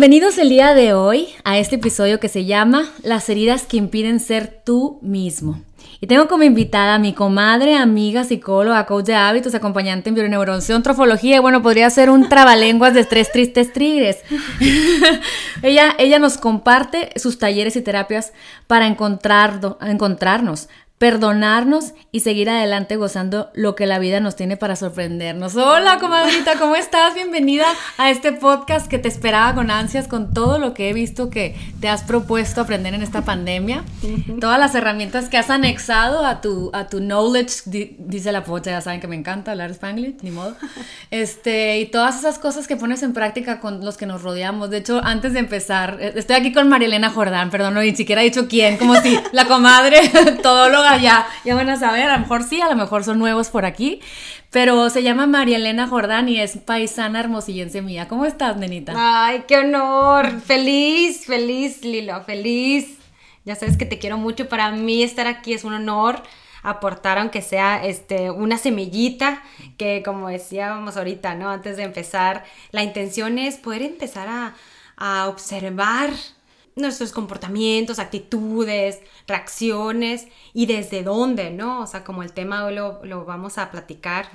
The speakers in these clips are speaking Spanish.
Bienvenidos el día de hoy a este episodio que se llama Las heridas que impiden ser tú mismo. Y tengo como invitada a mi comadre, amiga, psicóloga, coach de hábitos, acompañante en bioneuroción, trofología, y bueno, podría ser un trabalenguas de estrés, tristes, tigres. ella, ella nos comparte sus talleres y terapias para encontrar, encontrarnos, perdonarnos y seguir adelante gozando lo que la vida nos tiene para sorprendernos. Hola, comadrita, ¿cómo estás? Bienvenida a este podcast que te esperaba con ansias, con todo lo que he visto que te has propuesto aprender en esta pandemia, todas las herramientas que has anexado a tu, a tu knowledge, dice la pocha, ya saben que me encanta hablar spanglish, ni modo, este, y todas esas cosas que pones en práctica con los que nos rodeamos. De hecho, antes de empezar, eh, estoy aquí con Marielena Jordán, perdón, no ni siquiera he dicho quién, como si la comadre, todóloga ya, ya van a saber, a lo mejor sí, a lo mejor son nuevos por aquí, pero se llama María Elena Jordán y es paisana hermosillense mía. ¿Cómo estás, nenita? Ay, qué honor, feliz, feliz, Lilo, feliz. Ya sabes que te quiero mucho, para mí estar aquí es un honor aportar aunque sea este una semillita que como decíamos ahorita, ¿no? Antes de empezar, la intención es poder empezar a, a observar nuestros comportamientos, actitudes, reacciones y desde dónde, ¿no? O sea, como el tema hoy lo, vamos a platicar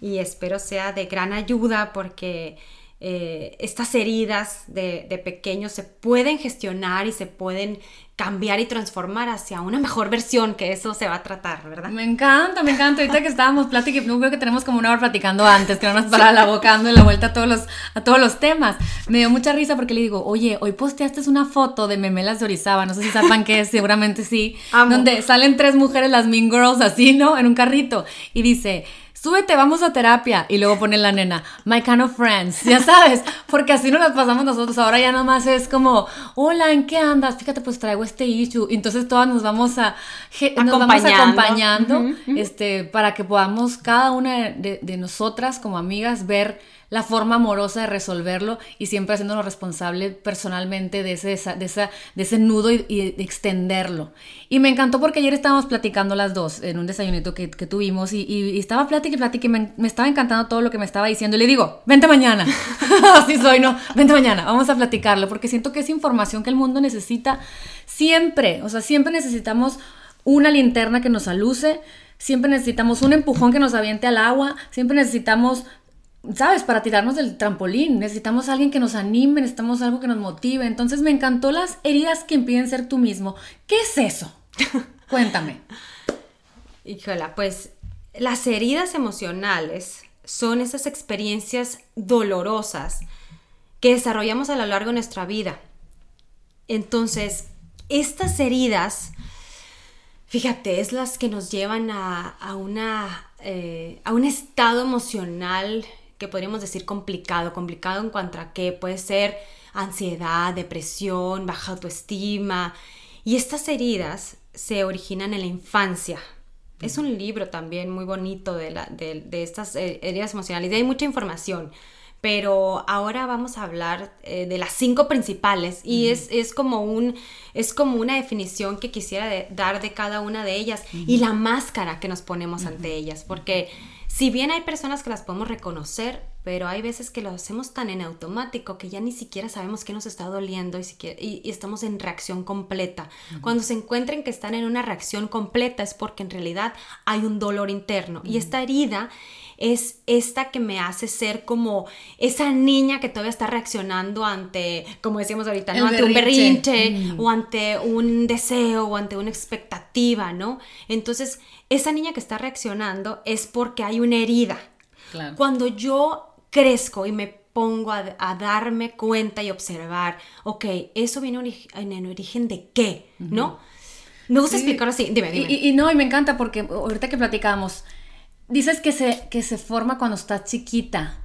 y espero sea de gran ayuda porque eh, estas heridas de, de pequeños se pueden gestionar y se pueden cambiar y transformar hacia una mejor versión, que eso se va a tratar, ¿verdad? Me encanta, me encanta. Ahorita que estábamos platicando, creo que tenemos como una hora platicando antes, que no nos para la boca dando la vuelta a todos, los, a todos los temas. Me dio mucha risa porque le digo, oye, hoy posteaste una foto de Memelas de Orizaba, no sé si saben qué es, seguramente sí, donde salen tres mujeres, las Mean Girls, así, ¿no? En un carrito. Y dice súbete, vamos a terapia. Y luego pone la nena, my kind of friends, ya sabes, porque así no las pasamos nosotros. Ahora ya nomás es como, hola, ¿en qué andas? Fíjate, pues traigo este issue. Entonces todas nos vamos a, nos vamos acompañando, este, para que podamos cada una de, de nosotras como amigas ver la forma amorosa de resolverlo y siempre haciéndonos responsable personalmente de ese, de esa, de ese nudo y, extenderlo. Y me encantó porque ayer estábamos platicando las dos en un desayunito que, tuvimos y, y, estaba plática y plática y me, me, estaba encantando todo lo que me estaba diciendo. Y le digo, vente mañana. Así soy, ¿no? Vente mañana, vamos a platicarlo porque siento que es información que el mundo necesita siempre. O sea, siempre necesitamos una linterna que nos aluce. Siempre necesitamos un empujón que nos aviente al agua, siempre necesitamos ¿sabes? Para tirarnos del trampolín. Necesitamos a alguien que nos anime, necesitamos algo que nos motive. Entonces me encantó las heridas que impiden ser tú mismo. ¿Qué es eso? Cuéntame. Híjola, pues las heridas emocionales son esas experiencias dolorosas que desarrollamos a lo largo de nuestra vida. Entonces, estas heridas, fíjate, es las que nos llevan a, una, eh, a un estado emocional que podríamos decir complicado, complicado en cuanto a que puede ser ansiedad, depresión, baja autoestima. Y estas heridas se originan en la infancia. Es un libro también muy bonito de, la, de, estas eh, heridas emocionales y hay mucha información pero ahora vamos a hablar eh, de las cinco principales y es, es, como un, es como una definición que quisiera dar de cada una de ellas y la máscara que nos ponemos ante ellas, porque si bien hay personas que las podemos reconocer, pero hay veces que lo hacemos tan en automático que ya ni siquiera sabemos qué nos está doliendo y, y, estamos en reacción completa. Cuando se encuentren que están en una reacción completa es porque en realidad hay un dolor interno y esta herida es esta que me hace ser como esa niña que todavía está reaccionando ante, como decíamos ahorita, ¿no? ante un berrinche mm. o ante un deseo o ante una expectativa, ¿no? Entonces, esa niña que está reaccionando es porque hay una herida. Cuando yo crezco y me pongo a, darme cuenta y observar, ok, eso viene en el origen de qué, ¿no? Me gusta explicarlo así, dime, dime. Y, y, no, y me encanta porque ahorita que platicamos, Dices que se, que se forma cuando estás chiquita,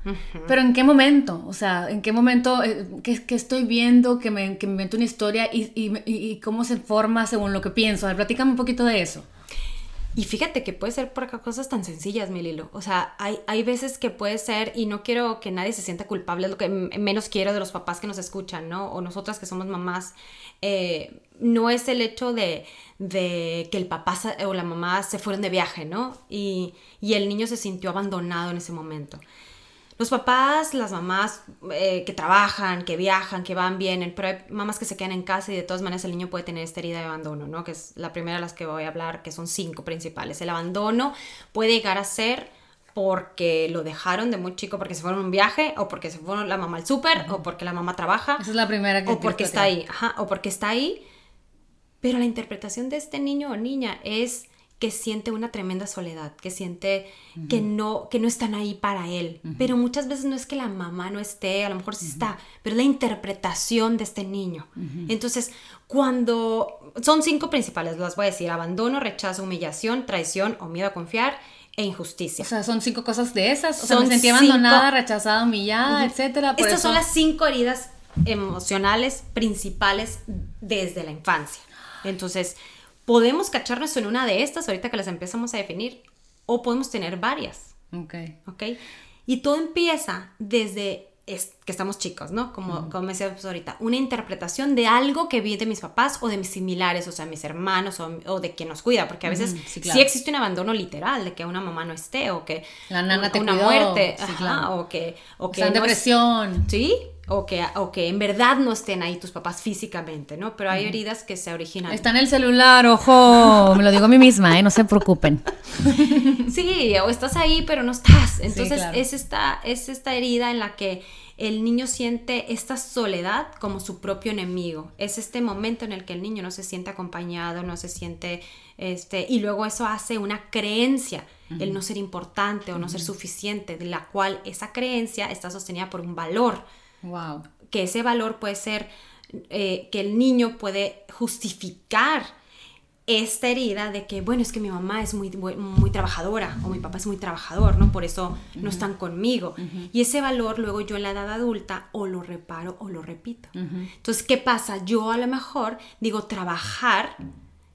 pero ¿en qué momento? O sea, ¿en qué momento, eh, qué, estoy viendo, que me, que me invento una historia y, y, y, cómo se forma según lo que pienso? A ver, platícame un poquito de eso. Y fíjate que puede ser por cosas tan sencillas, mi Lilo. O sea, hay, hay veces que puede ser, y no quiero que nadie se sienta culpable, es lo que menos quiero de los papás que nos escuchan, ¿no? O nosotras que somos mamás. Eh, no es el hecho de, de, que el papá o la mamá se fueron de viaje, ¿no? Y, y el niño se sintió abandonado en ese momento. Los papás, las mamás eh, que trabajan, que viajan, que van, vienen, pero hay mamás que se quedan en casa y de todas maneras el niño puede tener esta herida de abandono, ¿no? Que es la primera de las que voy a hablar, que son cinco principales. El abandono puede llegar a ser porque lo dejaron de muy chico porque se fueron a un viaje o porque se fueron la mamá al súper o porque la mamá trabaja. Esa es la primera que O porque está ahí, ajá, o porque está ahí. Pero la interpretación de este niño o niña es que siente una tremenda soledad, que siente que, no, que no están ahí para él. Pero muchas veces no es que la mamá no esté, a lo mejor sí está, pero es la interpretación de este niño. Entonces, cuando son cinco principales, las voy a decir, abandono, rechazo, humillación, traición o miedo a confiar e injusticia. O sea, son cinco cosas de esas. O sea, me sentí abandonada, rechazada, humillada, etcétera. Estas son las cinco heridas emocionales principales desde la infancia. Entonces, podemos cacharnos en una de estas ahorita que las empezamos a definir o podemos tener varias. Ok. Ok. Y todo empieza desde que estamos chicos, ¿no? Como, como me decías ahorita, una interpretación de algo que vi de mis papás o de mis similares, o sea, mis hermanos o, de quien nos cuida, porque a veces sí, existe un abandono literal, de que una mamá no esté o que la nana te una muerte, o que o que depresión, sí, o que, o que en verdad no estén ahí tus papás físicamente, ¿no? Pero hay heridas que se originan. Está en el celular, ojo, me lo digo a mí misma, ¿eh? No se preocupen. sí, o estás ahí, pero no estás. Entonces es, esta, es esta herida en la que el niño siente esta soledad como su propio enemigo. Es este momento en el que el niño no se siente acompañado, no se siente, este, y luego eso hace una creencia, el no ser importante o no ser suficiente, de la cual esa creencia está sostenida por un valor Wow. Que ese valor puede ser eh, que el niño puede justificar esta herida de que, bueno, es que mi mamá es muy, muy trabajadora o mi papá es muy trabajador, ¿no? Por eso no están conmigo. Y ese valor luego yo en la edad adulta o lo reparo o lo repito. Entonces, ¿qué pasa? Yo a lo mejor digo trabajar,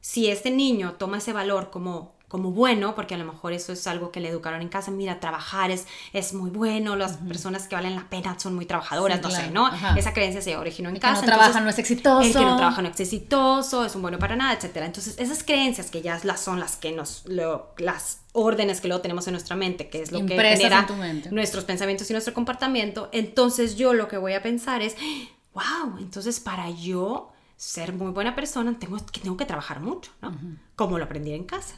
si este niño toma ese valor como como bueno, porque a lo mejor eso es algo que le educaron en casa, mira, trabajar es, es muy bueno, las personas que valen la pena son muy trabajadoras, no sé, ¿no? Esa creencia se originó en el casa. Que no trabaja no es exitoso. El que no trabaja no es exitoso, es un bueno para nada, etcétera. Entonces, esas creencias que ya las son las que nos, las órdenes que luego tenemos en nuestra mente, que es lo que genera nuestros pensamientos y nuestro comportamiento, entonces yo lo que voy a pensar es, wow, entonces para yo ser muy buena persona tengo, tengo que trabajar mucho, ¿no? Como lo aprendí en casa.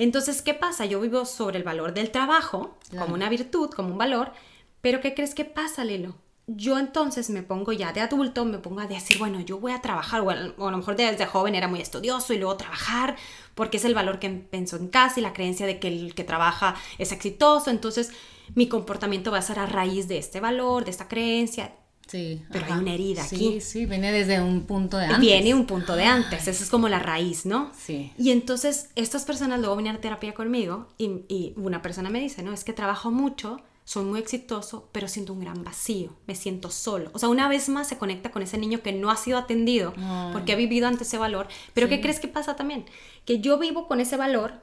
Entonces, ¿qué pasa? Yo vivo sobre el valor del trabajo como una virtud, como un valor, pero ¿qué crees que pasa, Lilo? Yo entonces me pongo ya de adulto, me pongo a decir, bueno, yo voy a trabajar, o a, lo mejor desde joven era muy estudioso y luego trabajar, porque es el valor que pensó en casa y la creencia de que el que trabaja es exitoso, entonces mi comportamiento va a ser a raíz de este valor, de esta creencia, Sí. Pero hay una herida aquí. Sí, sí, viene desde un punto de antes. Viene un punto de antes, esa es como la raíz, ¿no? Sí. Y entonces estas personas luego vienen a terapia conmigo y, y una persona me dice, no, es que trabajo mucho, soy muy exitoso, pero siento un gran vacío, me siento solo. O sea, una vez más se conecta con ese niño que no ha sido atendido porque ha vivido ante ese valor. Pero ¿qué crees que pasa también? Que yo vivo con ese valor,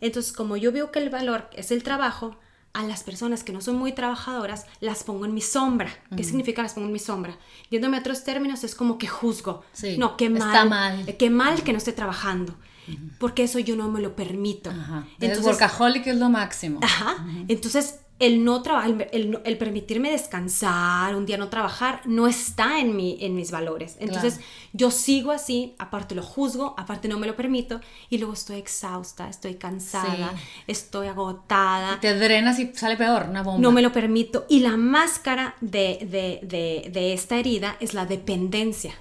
entonces como yo veo que el valor es el trabajo, a las personas que no son muy trabajadoras las pongo en mi sombra. ¿Qué significa las pongo en mi sombra? Yéndome a otros términos es como que juzgo. no, qué mal, está mal. Qué mal que no esté trabajando. Porque eso yo no me lo permito. Ajá. Entonces, workaholic es lo máximo. Ajá. Entonces, el no trabajar, el, permitirme descansar, un día no trabajar, no está en, mi, en mis valores. Entonces yo sigo así, aparte lo juzgo, aparte no me lo permito y luego estoy exhausta, estoy cansada, estoy agotada. te drenas y sale peor, una bomba. No me lo permito. Y la máscara de, de, esta herida es la dependencia.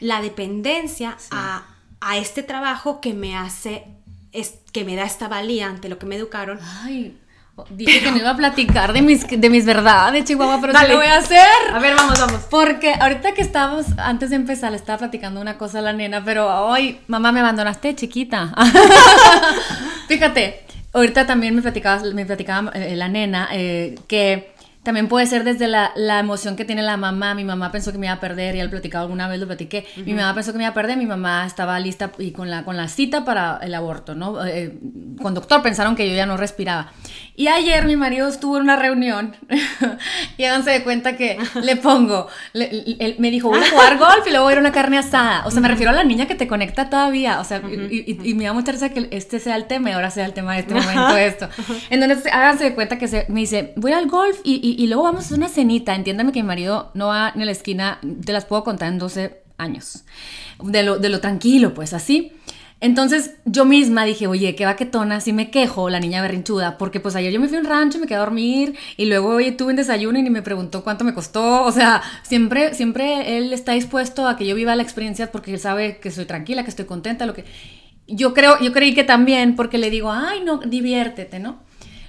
La dependencia a, a, este trabajo que me hace, es, que me da esta valía ante lo que me educaron. Ay Dije que no iba a platicar de mis, de mis verdades, Chihuahua, pero sí lo voy a hacer. A ver, vamos, vamos. Porque ahorita que estábamos, antes de empezar, le estaba platicando una cosa a la nena, pero hoy, mamá, me abandonaste chiquita. Fíjate, ahorita también me platicaba, me platicaba eh, la nena eh, que también puede ser desde la, la, emoción que tiene la mamá. Mi mamá pensó que me iba a perder, y al platicado alguna vez, lo platiqué. Mi mamá pensó que me iba a perder, mi mamá estaba lista y con la, con la cita para el aborto, ¿no? Eh, con doctor pensaron que yo ya no respiraba. Y ayer mi marido estuvo en una reunión y háganse de cuenta que le pongo, él me dijo, voy a jugar golf y luego voy a ir a una carne asada. O sea, me refiero a la niña que te conecta todavía. O sea, y, me da mucha risa que este sea el tema y ahora sea el tema de este momento esto. Entonces, háganse de cuenta que se, me dice, voy al golf y y luego vamos a una cenita. Entiéndame que mi marido no va a la esquina, te las puedo contar en 12 años. De lo, de lo tranquilo, pues así. Entonces yo misma dije, oye, qué vaquetona, si me quejo, la niña berrinchuda, porque pues ayer yo me fui a un rancho y me quedé a dormir y luego oye, tuve un desayuno y ni me preguntó cuánto me costó, o sea, siempre, siempre él está dispuesto a que yo viva la experiencia porque él sabe que soy tranquila, que estoy contenta, lo que... Yo creo, yo creí que también porque le digo, ay, no, diviértete, ¿no?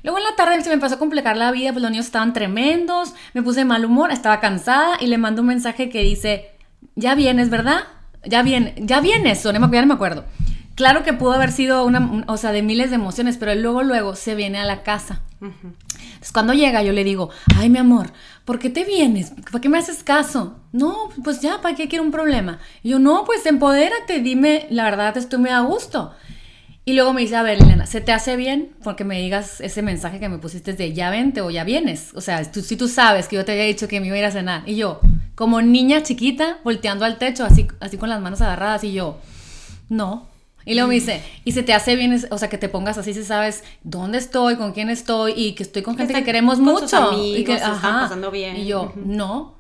Luego en la tarde se me empezó a complicar la vida, pues los niños estaban tremendos, me puse de mal humor, estaba cansada y le mando un mensaje que dice, ya vienes, ¿verdad? Ya viene, ya vienes, o no me, ya no me acuerdo. Claro que pudo haber sido una, o sea, de miles de emociones, pero luego, luego se viene a la casa. Entonces, cuando llega, yo le digo, ay, mi amor, ¿por qué te vienes? ¿Para qué me haces caso? No, pues ya, ¿para qué quiero un problema? Y yo, no, pues empodérate, dime, la verdad, estoy muy a gusto. Y luego me dice, a ver, Elena, ¿se te hace bien? Porque me digas ese mensaje que me pusiste de ya vente o ya vienes. O sea, tú, si tú sabes que yo te había dicho que me iba a ir a cenar. Y yo, como niña chiquita, volteando al techo, así, así con las manos agarradas, y yo, no, y luego me dice, y se te hace bien, o sea, que te pongas así si sabes dónde estoy, con quién estoy y que estoy con gente que, queremos mucho. y que están pasando bien. Y yo, no.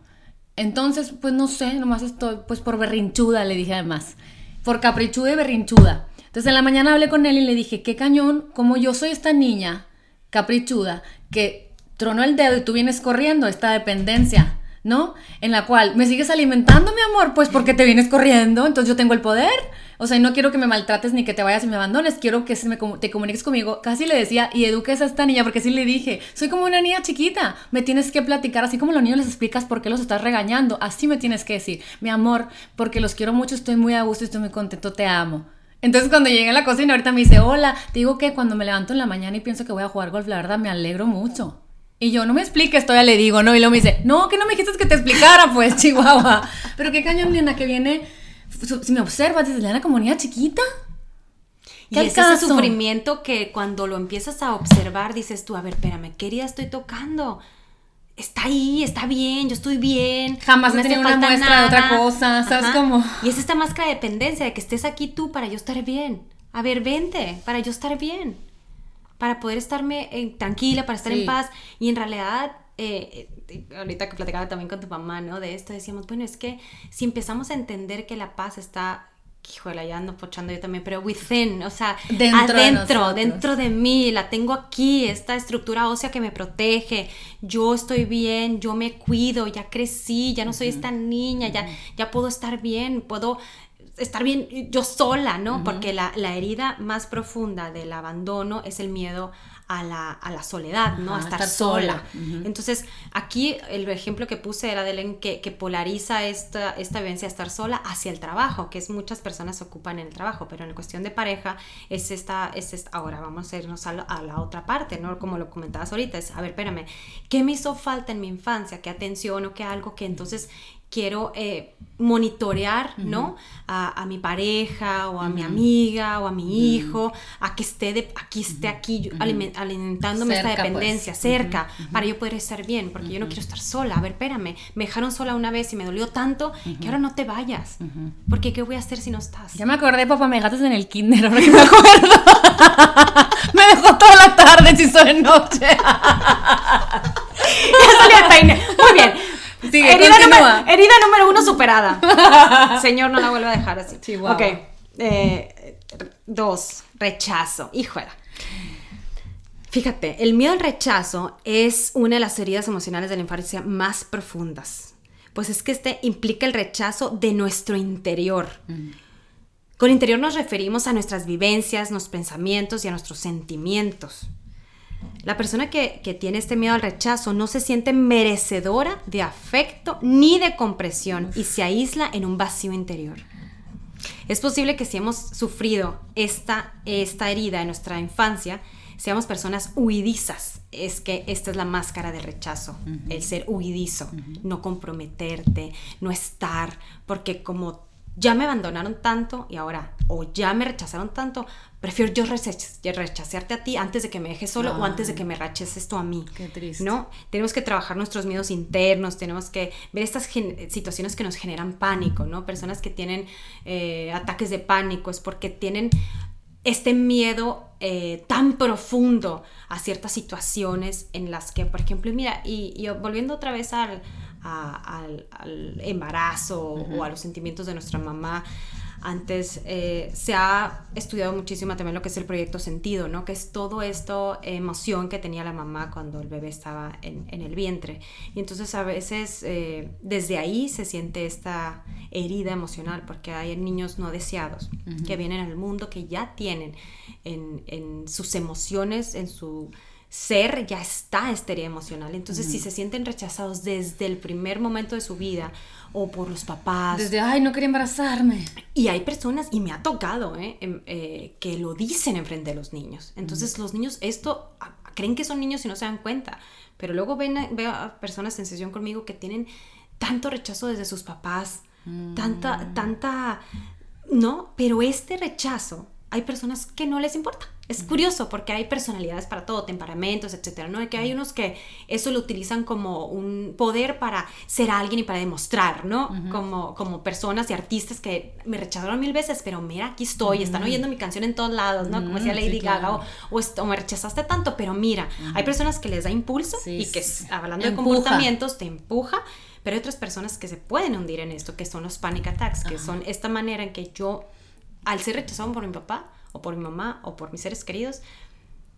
Entonces, pues no sé, nomás estoy, pues por berrinchuda, le dije además. Por caprichuda y berrinchuda. Entonces en la mañana hablé con él y le dije, qué cañón, como yo soy esta niña caprichuda que tronó el dedo y tú vienes corriendo, esta dependencia. ¿no? En la cual me sigues alimentando, mi amor, pues porque te vienes corriendo, entonces yo tengo el poder. O sea, no quiero que me maltrates ni que te vayas y me abandones, quiero que se me, te comuniques conmigo. Casi le decía, y eduques a esta niña, porque sí le dije, soy como una niña chiquita, me tienes que platicar, así como los niños les explicas por qué los estás regañando, así me tienes que decir, mi amor, porque los quiero mucho, estoy muy a gusto, estoy muy contento, te amo. Entonces cuando llegué a la cocina ahorita me dice, hola, te digo que cuando me levanto en la mañana y pienso que voy a jugar golf, la verdad me alegro mucho. Y yo, no me expliques, todavía le digo, ¿no? Y luego me dice, no, que no me dijiste que te explicara, pues, Chihuahua. Pero qué cañón, Lina, que viene si me observas, dices, Leana como niña chiquita. Y es ese sufrimiento que cuando lo empiezas a observar dices tú, a ver, espérame, ¿qué herida estoy tocando? Está ahí, está bien, yo estoy bien. Jamás me he tenido una muestra de otra cosa, ¿sabes cómo? Y es esta máscara de dependencia de que estés aquí tú para yo estar bien. A ver, vente, para yo estar bien. Para poder estarme eh, tranquila, para estar en paz. Y en realidad eh, ahorita que platicaba también con tu mamá, ¿no? De esto, decíamos, bueno, es que si empezamos a entender que la paz está híjole, ya ando pochando yo también, pero within, o sea, dentro adentro, de dentro de mí, la tengo aquí, esta estructura ósea que me protege, yo estoy bien, yo me cuido, ya crecí, ya no soy esta niña, ya, ya puedo estar bien, puedo estar bien yo sola, ¿no? Porque la, la, herida más profunda del abandono es el miedo a la, a la soledad, ¿no? a estar, sola. Entonces, aquí el ejemplo que puse era de que, que polariza esta, esta vivencia de estar sola hacia el trabajo, que es muchas personas ocupan en el trabajo, pero en cuestión de pareja es esta, es esta ahora vamos a irnos a la, a la, otra parte, ¿no? Como lo comentabas ahorita, es, a ver, espérame, ¿qué me hizo falta en mi infancia? ¿Qué atención o qué algo que entonces quiero eh, monitorear, ¿no? A, mi pareja o a mi amiga o a mi hijo, a que esté de, aquí esté aquí alimentándome esta pues. dependencia cerca para yo poder estar bien, porque yo no quiero estar sola. A ver, espérame, me dejaron sola una vez y me dolió tanto que ahora no te vayas, porque ¿qué voy a hacer si no estás? Ya me acordé, papá, me dejaste en el kinder, ahora que me acuerdo. me dejó toda la tarde, si soy noche. ya salió el peine. Muy bien herida, número, uno superada. Señor, no la vuelva a dejar así. Ok. Eh, dos, rechazo. Híjole. Fíjate, el miedo al rechazo es una de las heridas emocionales de la infancia más profundas. Pues es que este implica el rechazo de nuestro interior. Mm. Con interior nos referimos a nuestras vivencias, nuestros pensamientos y a nuestros sentimientos. La persona que, tiene este miedo al rechazo no se siente merecedora de afecto ni de compresión y se aísla en un vacío interior. Es posible que si hemos sufrido esta, esta herida en nuestra infancia, seamos personas huidizas. Es que esta es la máscara del rechazo, el ser huidizo, no comprometerte, no estar, porque como ya me abandonaron tanto y ahora, o ya me rechazaron tanto, prefiero yo rechazarte a ti antes de que me dejes solo o antes de que me rechaces tú a mí. Qué triste. ¿No? Tenemos que trabajar nuestros miedos internos, tenemos que ver estas situaciones que nos generan pánico, ¿no? Personas que tienen eh, ataques de pánico es porque tienen este miedo eh, tan profundo a ciertas situaciones en las que, por ejemplo, mira, y, volviendo otra vez al, al, embarazo o a los sentimientos de nuestra mamá, antes eh, se ha estudiado muchísimo también lo que es el proyecto sentido, ¿no? Que es todo esto emoción que tenía la mamá cuando el bebé estaba en, el vientre. Y entonces a veces eh, desde ahí se siente esta herida emocional porque hay niños no deseados que vienen al mundo que ya tienen en, en sus emociones, en su ser ya está esta herida emocional. Entonces, si se sienten rechazados desde el primer momento de su vida o por los papás. Desde, ay, no quería embarazarme. Y hay personas, y me ha tocado, ¿eh? Em, eh, que lo dicen enfrente de los niños. Entonces, los niños, esto, creen que son niños y no se dan cuenta. Pero luego ven, veo a personas en sesión conmigo que tienen tanto rechazo desde sus papás, tanta, mm. tanta, ¿no? Pero este rechazo hay personas que no les importa. Es curioso porque hay personalidades para todo, temperamentos, etcétera, ¿no? Que hay unos que eso lo utilizan como un poder para ser alguien y para demostrar, ¿no? como, como personas y artistas que me rechazaron mil veces, pero mira, aquí estoy, están oyendo mi canción en todos lados, ¿no? Como decía Lady Gaga, o, me rechazaste tanto, pero mira, hay personas que les da impulso y que, hablando de comportamientos, te empuja pero hay otras personas que se pueden hundir en esto, que son los panic attacks, que son esta manera en que yo al ser rechazado por mi papá o por mi mamá o por mis seres queridos,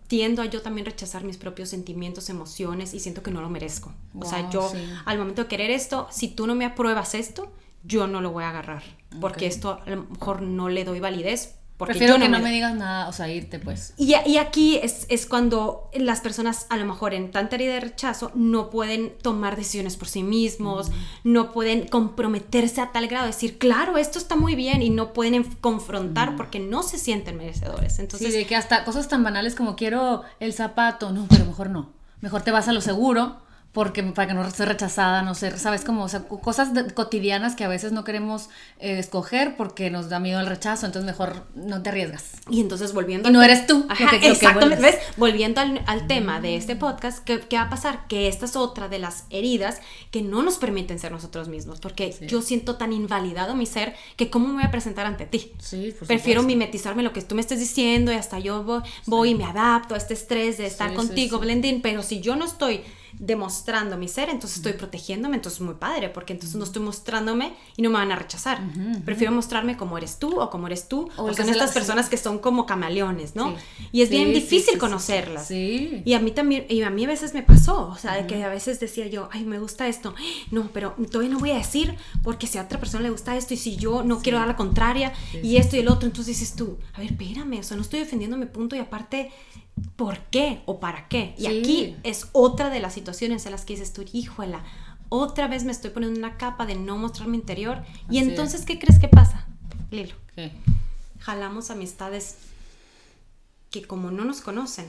tiendo a yo también rechazar mis propios sentimientos, emociones y siento que no lo merezco. o sea, yo al momento de querer esto, si tú no me apruebas esto, yo no lo voy a agarrar, porque esto a lo mejor no le doy validez Prefiero que no me... digas nada, o sea, irte pues. Y, y aquí es, es, cuando las personas a lo mejor en tanta herida de rechazo no pueden tomar decisiones por sí mismos, no pueden comprometerse a tal grado, de decir, claro, esto está muy bien y no pueden confrontar porque no se sienten merecedores. Entonces, sí, de que hasta cosas tan banales como quiero el zapato, no, pero mejor no. Mejor te vas a lo seguro porque para que no sea rechazada, no sé, sabes como, o sea, cosas cotidianas que a veces no queremos eh, escoger porque nos da miedo el rechazo, entonces mejor no te arriesgas. Y entonces volviendo... Y no eres tú. exactamente, ¿ves? Volviendo al, tema de este podcast, ¿qué, va a pasar? Que esta es otra de las heridas que no nos permiten ser nosotros mismos, porque yo siento tan invalidado mi ser que cómo me voy a presentar ante ti. Sí, Prefiero mimetizarme lo que tú me estés diciendo y hasta yo voy, y me adapto a este estrés de estar contigo, Blending, pero si yo no estoy demostrando mi ser, entonces estoy protegiéndome, entonces es muy padre, porque entonces no estoy mostrándome y no me van a rechazar. Prefiero mostrarme como eres tú o como eres tú, o, son estas personas que son como camaleones, ¿no? Y es bien difícil conocerlas. Y a mí también, y a mí a veces me pasó, o sea, de que a veces decía yo, ay, me gusta esto, no, pero todavía no voy a decir porque si a otra persona le gusta esto y si yo no quiero dar la contraria y esto y el otro, entonces dices tú, a ver, espérame, o sea, no estoy defendiendo mi punto y aparte por qué o para qué. Y aquí es otra de las situaciones en las que dices tú, híjola, otra vez me estoy poniendo una capa de no mostrar mi interior. y entonces, ¿qué crees que pasa, Lilo? Jalamos amistades que como no nos conocen,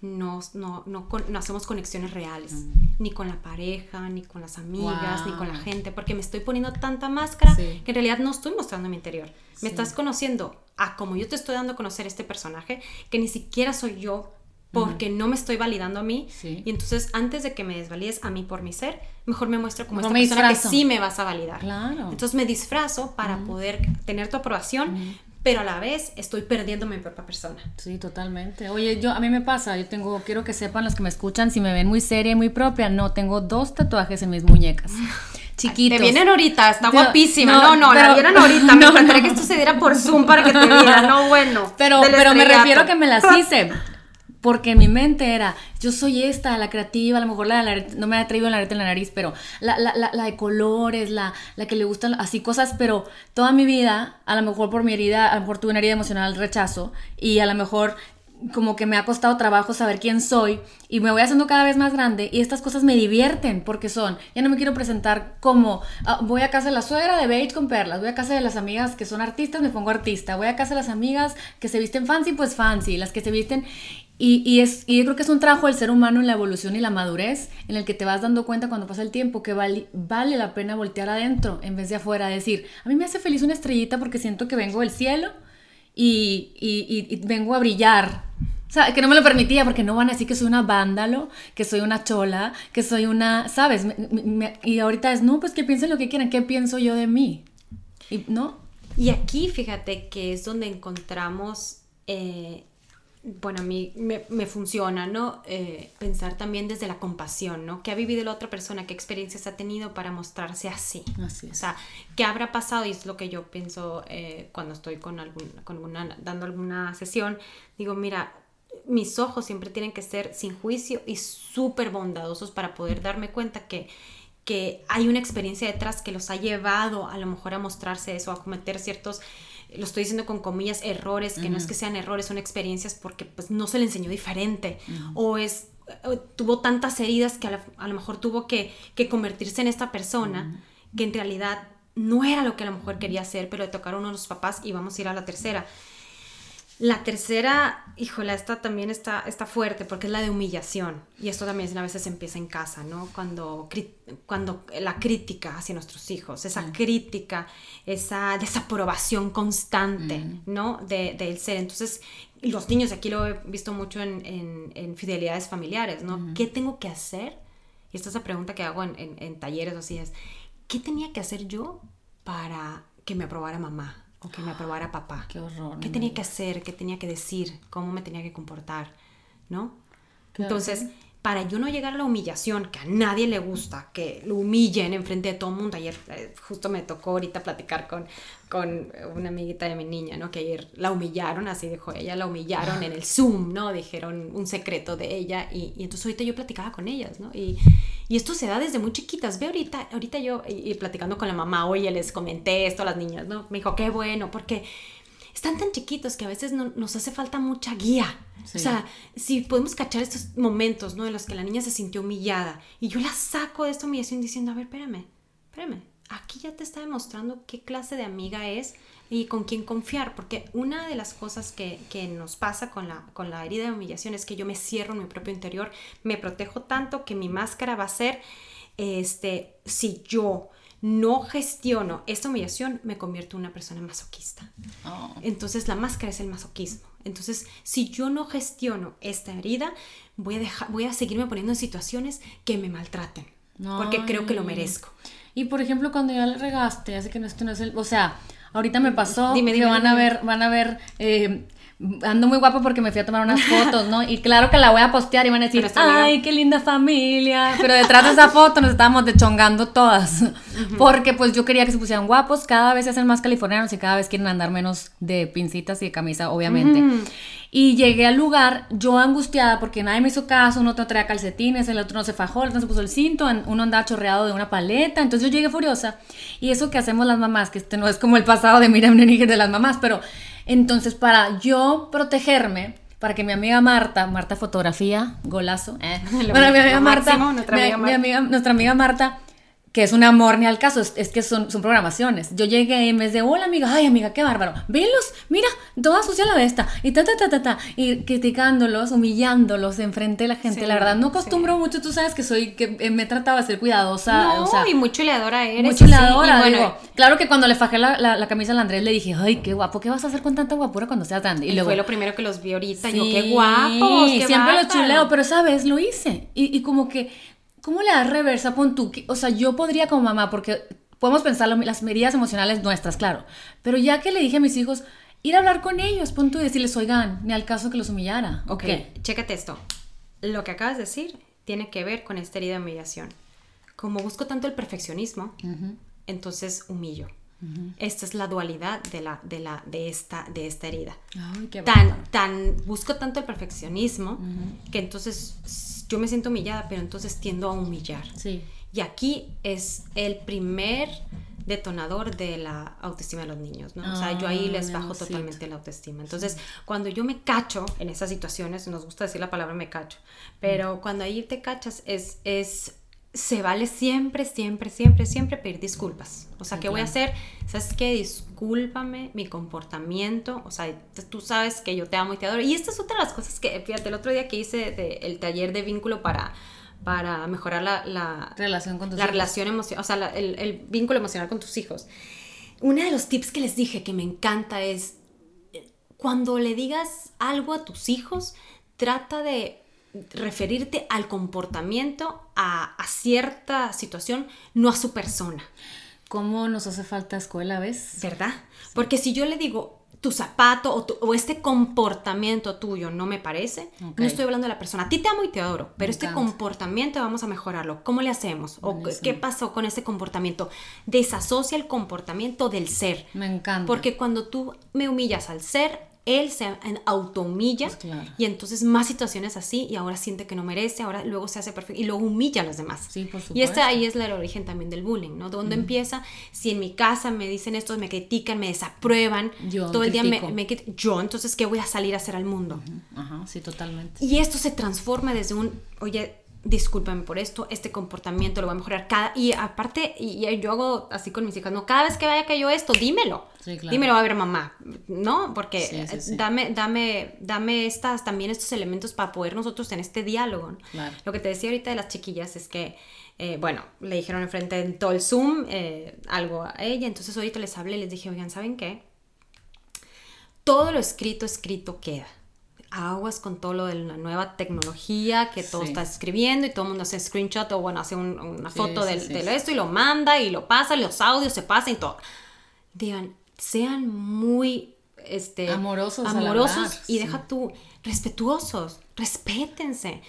no, no, no, hacemos conexiones reales, ni con la pareja, ni con las amigas, ni con la gente, porque me estoy poniendo tanta máscara que en realidad no estoy mostrando mi interior. Me estás conociendo a como yo te estoy dando a conocer este personaje, que ni siquiera soy yo, porque no me estoy validando a mí. Y entonces, antes de que me desvalides a mí por mi ser, mejor me muestro como esta persona que sí me vas a validar. Entonces me disfrazo para poder tener tu aprobación, pero a la vez estoy perdiéndome mi propia persona. Sí, totalmente. Oye, yo a mí me pasa, yo tengo, quiero que sepan los que me escuchan, si me ven muy seria y muy propia, no, tengo dos tatuajes en mis muñecas. Chiquitos. Te vienen ahorita, está guapísima. No, no, la vieron ahorita. Me encantaría que esto se diera por Zoom para que te vieran. No, bueno. Pero, pero me refiero a que me las hice porque mi mente era, yo soy esta, la creativa, a lo mejor la, la no me ha traído la arete en la nariz, pero la, la, la, de colores, la, la que le gustan así cosas, pero toda mi vida, a lo mejor por mi herida, a lo mejor tuve una herida emocional, rechazo, y a lo mejor como que me ha costado trabajo saber quién soy y me voy haciendo cada vez más grande y estas cosas me divierten porque son, ya no me quiero presentar como ah, voy a casa de la suegra de beige con perlas, voy a casa de las amigas que son artistas, me pongo artista, voy a casa de las amigas que se visten fancy, pues fancy, las que se visten y, es, y yo creo que es un trabajo del ser humano en la evolución y la madurez, en el que te vas dando cuenta cuando pasa el tiempo que vale, vale la pena voltear adentro en vez de afuera. Decir, a mí me hace feliz una estrellita porque siento que vengo del cielo y, y, vengo a brillar. O sea, que no me lo permitía porque no van a decir que soy una vándalo, que soy una chola, que soy una, ¿sabes? y ahorita es, no, pues que piensen lo que quieran, ¿qué pienso yo de mí? Y, ¿No? Y aquí fíjate que es donde encontramos eh, bueno, a mí me, me funciona, ¿no? Eh, pensar también desde la compasión, ¿no? ¿Qué ha vivido la otra persona? ¿Qué experiencias ha tenido para mostrarse así? O sea, ¿qué habrá pasado? Y es lo que yo pienso eh, cuando estoy con, algún, con una, dando alguna sesión. Digo, mira, mis ojos siempre tienen que ser sin juicio y súper bondadosos para poder darme cuenta que, que hay una experiencia detrás que los ha llevado a lo mejor a mostrarse eso, a cometer ciertos lo estoy diciendo con comillas, errores, que no es que sean errores, son experiencias porque pues no se le enseñó diferente. O es tuvo tantas heridas que a, lo mejor tuvo que, que, convertirse en esta persona que en realidad no era lo que a lo mejor quería hacer, pero le tocaron de los papás y vamos a ir a la tercera. La tercera, híjole, esta también está, está fuerte porque es la de humillación. Y esto también a veces empieza en casa, ¿no? Cuando, cuando la crítica hacia nuestros hijos, esa crítica, esa desaprobación constante, ¿no? Del ser. Entonces, los niños, aquí lo he visto mucho en, en, fidelidades familiares, ¿no? ¿Qué tengo que hacer? Y esta es la pregunta que hago en, en talleres así es, ¿qué tenía que hacer yo para que me aprobara mamá? O que me aprobara papá. Qué horror. ¿Qué tenía que hacer? ¿Qué tenía que decir? ¿Cómo me tenía que comportar? ¿No? Entonces, para yo no llegar a la humillación, que a nadie le gusta, que lo humillen en frente de todo el mundo. Ayer eh, justo me tocó ahorita platicar con, con una amiguita de mi niña, ¿no? Que ayer la humillaron, así dijo ella, la humillaron en el Zoom, ¿no? Dijeron un secreto de ella y, y entonces ahorita yo platicaba con ellas, ¿no? Y, y, esto se da desde muy chiquitas. Ve ahorita, ahorita yo, y, platicando con la mamá, oye, les comenté esto a las niñas, ¿no? Me dijo, qué bueno, porque están tan chiquitos que a veces no, nos hace falta mucha guía. O sea, si podemos cachar estos momentos, ¿no? En los que la niña se sintió humillada y yo la saco de esta humillación diciendo, a ver, espérame, espérame, aquí ya te está demostrando qué clase de amiga es y con quién confiar, porque una de las cosas que, que, nos pasa con la, con la herida de humillación es que yo me cierro en mi propio interior, me protejo tanto que mi máscara va a ser, este, si yo no gestiono esta humillación, me convierto en una persona masoquista. Oh. Entonces la máscara es el masoquismo. Entonces, si yo no gestiono esta herida, voy a, dejar, voy a seguirme poniendo en situaciones que me maltraten. Porque creo que lo merezco. Y por ejemplo, cuando ya le regaste, hace que no, esto no es el. O sea, ahorita me pasó. Dime, dime, van, A ver, van a ver. Eh, ando muy guapo porque me fui a tomar unas fotos, ¿no? Y claro que la voy a postear y van a decir, ay, qué linda familia. Pero detrás de esa foto nos estábamos dechongando todas. Porque pues yo quería que se pusieran guapos, cada vez se hacen más californianos y cada vez quieren andar menos de pincitas y de camisa, obviamente. Y llegué al lugar yo angustiada porque nadie me hizo caso, uno traía calcetines, el otro no se fajó, el otro no se puso el cinto, uno andaba chorreado de una paleta, entonces yo llegué furiosa. Y eso que hacemos las mamás, que este no es como el pasado de Miriam Neniger de las mamás, pero entonces, para yo protegerme, para que mi amiga Marta, Marta Fotografía, golazo, eh, para mi amiga Marta, nuestra amiga Marta que es un amor ni al caso, es, que son, son, programaciones. Yo llegué y me dice, hola amiga, ay amiga, qué bárbaro, velos, mira, toda sucia la besta, y ta, ta, ta, ta, ta, y criticándolos, humillándolos enfrente de la gente. la verdad, no acostumbro mucho, tú sabes que soy, que eh, me he tratado de ser cuidadosa. No, o sea, y muy chuleadora eres. Muy chuleadora, bueno, claro que cuando le fajé la, la, camisa al Andrés le dije, ay, qué guapo, ¿qué vas a hacer con tanta guapura cuando seas grande? Y, luego, fue lo primero que los vi ahorita, yo, qué guapo. siempre lo chuleo, pero sabes, lo hice. Y, y como que ¿Cómo le das reversa, pon tú? O sea, yo podría como mamá, porque podemos pensar las medidas emocionales nuestras, claro. Pero ya que le dije a mis hijos, ir a hablar con ellos, pon tú y decirles, oigan, ni al caso que los humillara. Ok, chécate esto. Lo que acabas de decir tiene que ver con esta herida de humillación. Como busco tanto el perfeccionismo, entonces humillo. Esta es la dualidad de, la, de, la, de, esta, de esta herida. Ay, qué tan, tan, busco tanto el perfeccionismo que entonces yo me siento humillada, pero entonces tiendo a humillar. Sí. Y aquí es el primer detonador de la autoestima de los niños, ¿no? o sea, yo ahí les bajo totalmente la autoestima. Entonces, cuando yo me cacho en esas situaciones, nos gusta decir la palabra me cacho, pero cuando ahí te cachas es, es se vale siempre, siempre, siempre, siempre pedir disculpas. O sea, ¿qué voy a hacer? ¿Sabes qué? Discúlpame mi comportamiento. O sea, tú sabes que yo te amo y te adoro. Y esta es otra de las cosas que, fíjate, el otro día que hice el taller de vínculo para, para mejorar la, relación con tus la relación emocional, o sea, el, el vínculo emocional con tus hijos. Uno de los tips que les dije que me encanta es, eh, cuando le digas algo a tus hijos, trata de referirte al comportamiento, a, cierta situación, no a su persona. ¿Cómo nos hace falta escuela, ves? ¿Verdad? Porque si yo le digo, tu zapato o, tu- o este comportamiento tuyo no me parece, Ok. no estoy hablando de la persona. A ti te amo y te adoro, pero Me este encanta. comportamiento vamos a mejorarlo. ¿Cómo le hacemos? ¿O Buenísimo. qué pasó con ese comportamiento? Desasocia el comportamiento del ser. Me encanta. Porque cuando tú me humillas al ser, él se autohumilla Pues claro. y entonces más situaciones así y ahora siente que no merece, ahora luego se hace perfecto y luego humilla a los demás. Sí, por Y este supuesto. ahí es el origen también del bullying, ¿no? ¿Dónde empieza? Si en mi casa me dicen esto, me critican, me desaprueban, Yo todo el día me, me yo, entonces ¿qué voy a salir a hacer al mundo? Ajá, sí, totalmente. Y esto se transforma desde un, oye, discúlpame por esto, este comportamiento lo voy a mejorar cada... Y aparte, y, y yo hago así con mis hijas, no, cada vez que vaya que yo esto, dímelo. Sí, claro. Dímelo, a ver, mamá, ¿no? Porque Sí, sí, sí. dame, dame, dame estas, también estos elementos para poder nosotros en este diálogo. ¿no? Claro. Lo que te decía ahorita de las chiquillas es que, eh, bueno, le dijeron enfrente de todo el Zoom eh, algo a ella, entonces ahorita les hablé y les dije, oigan, ¿saben qué? Todo lo escrito, escrito queda. Aguas con todo lo de la nueva tecnología que todo Sí. está escribiendo y todo el mundo hace screenshot o bueno, hace un- una foto sí, del, sí, de esto y lo manda y lo pasa, los audios se pasan y todo. Digan, sean muy este, Amorosos amorosos y deja tú respetuosos, respétense.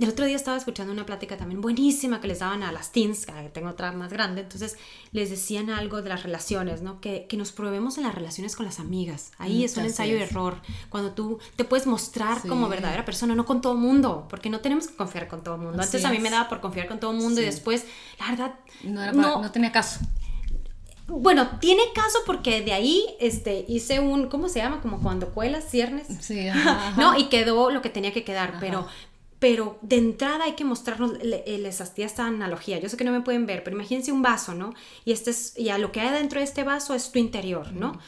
El otro día estaba escuchando una plática también buenísima que les daban a las teens, que tengo otra más grande, entonces les decían algo de las relaciones, ¿no? Que, que nos probemos en las relaciones con las amigas. Ahí Mm, es un ensayo y es. error. Cuando tú te puedes mostrar Sí. como verdadera persona, no con todo mundo, porque no tenemos que confiar con todo mundo. Antes a mí me daba por confiar con todo mundo y después, la verdad, No, era para- no, no tenía caso. bueno, tiene caso porque de ahí este, hice un, ¿cómo se llama? Como cuando cuelas ciernes. Sí, ajá, ajá. ¿no? Y quedó lo que tenía que quedar, Ajá. pero, pero de entrada hay que mostrarnos, eh, les hacía esta analogía, yo sé que no me pueden ver, pero imagínense un vaso, ¿no? Y, este es, y a lo que hay dentro de este vaso es tu interior, ¿no?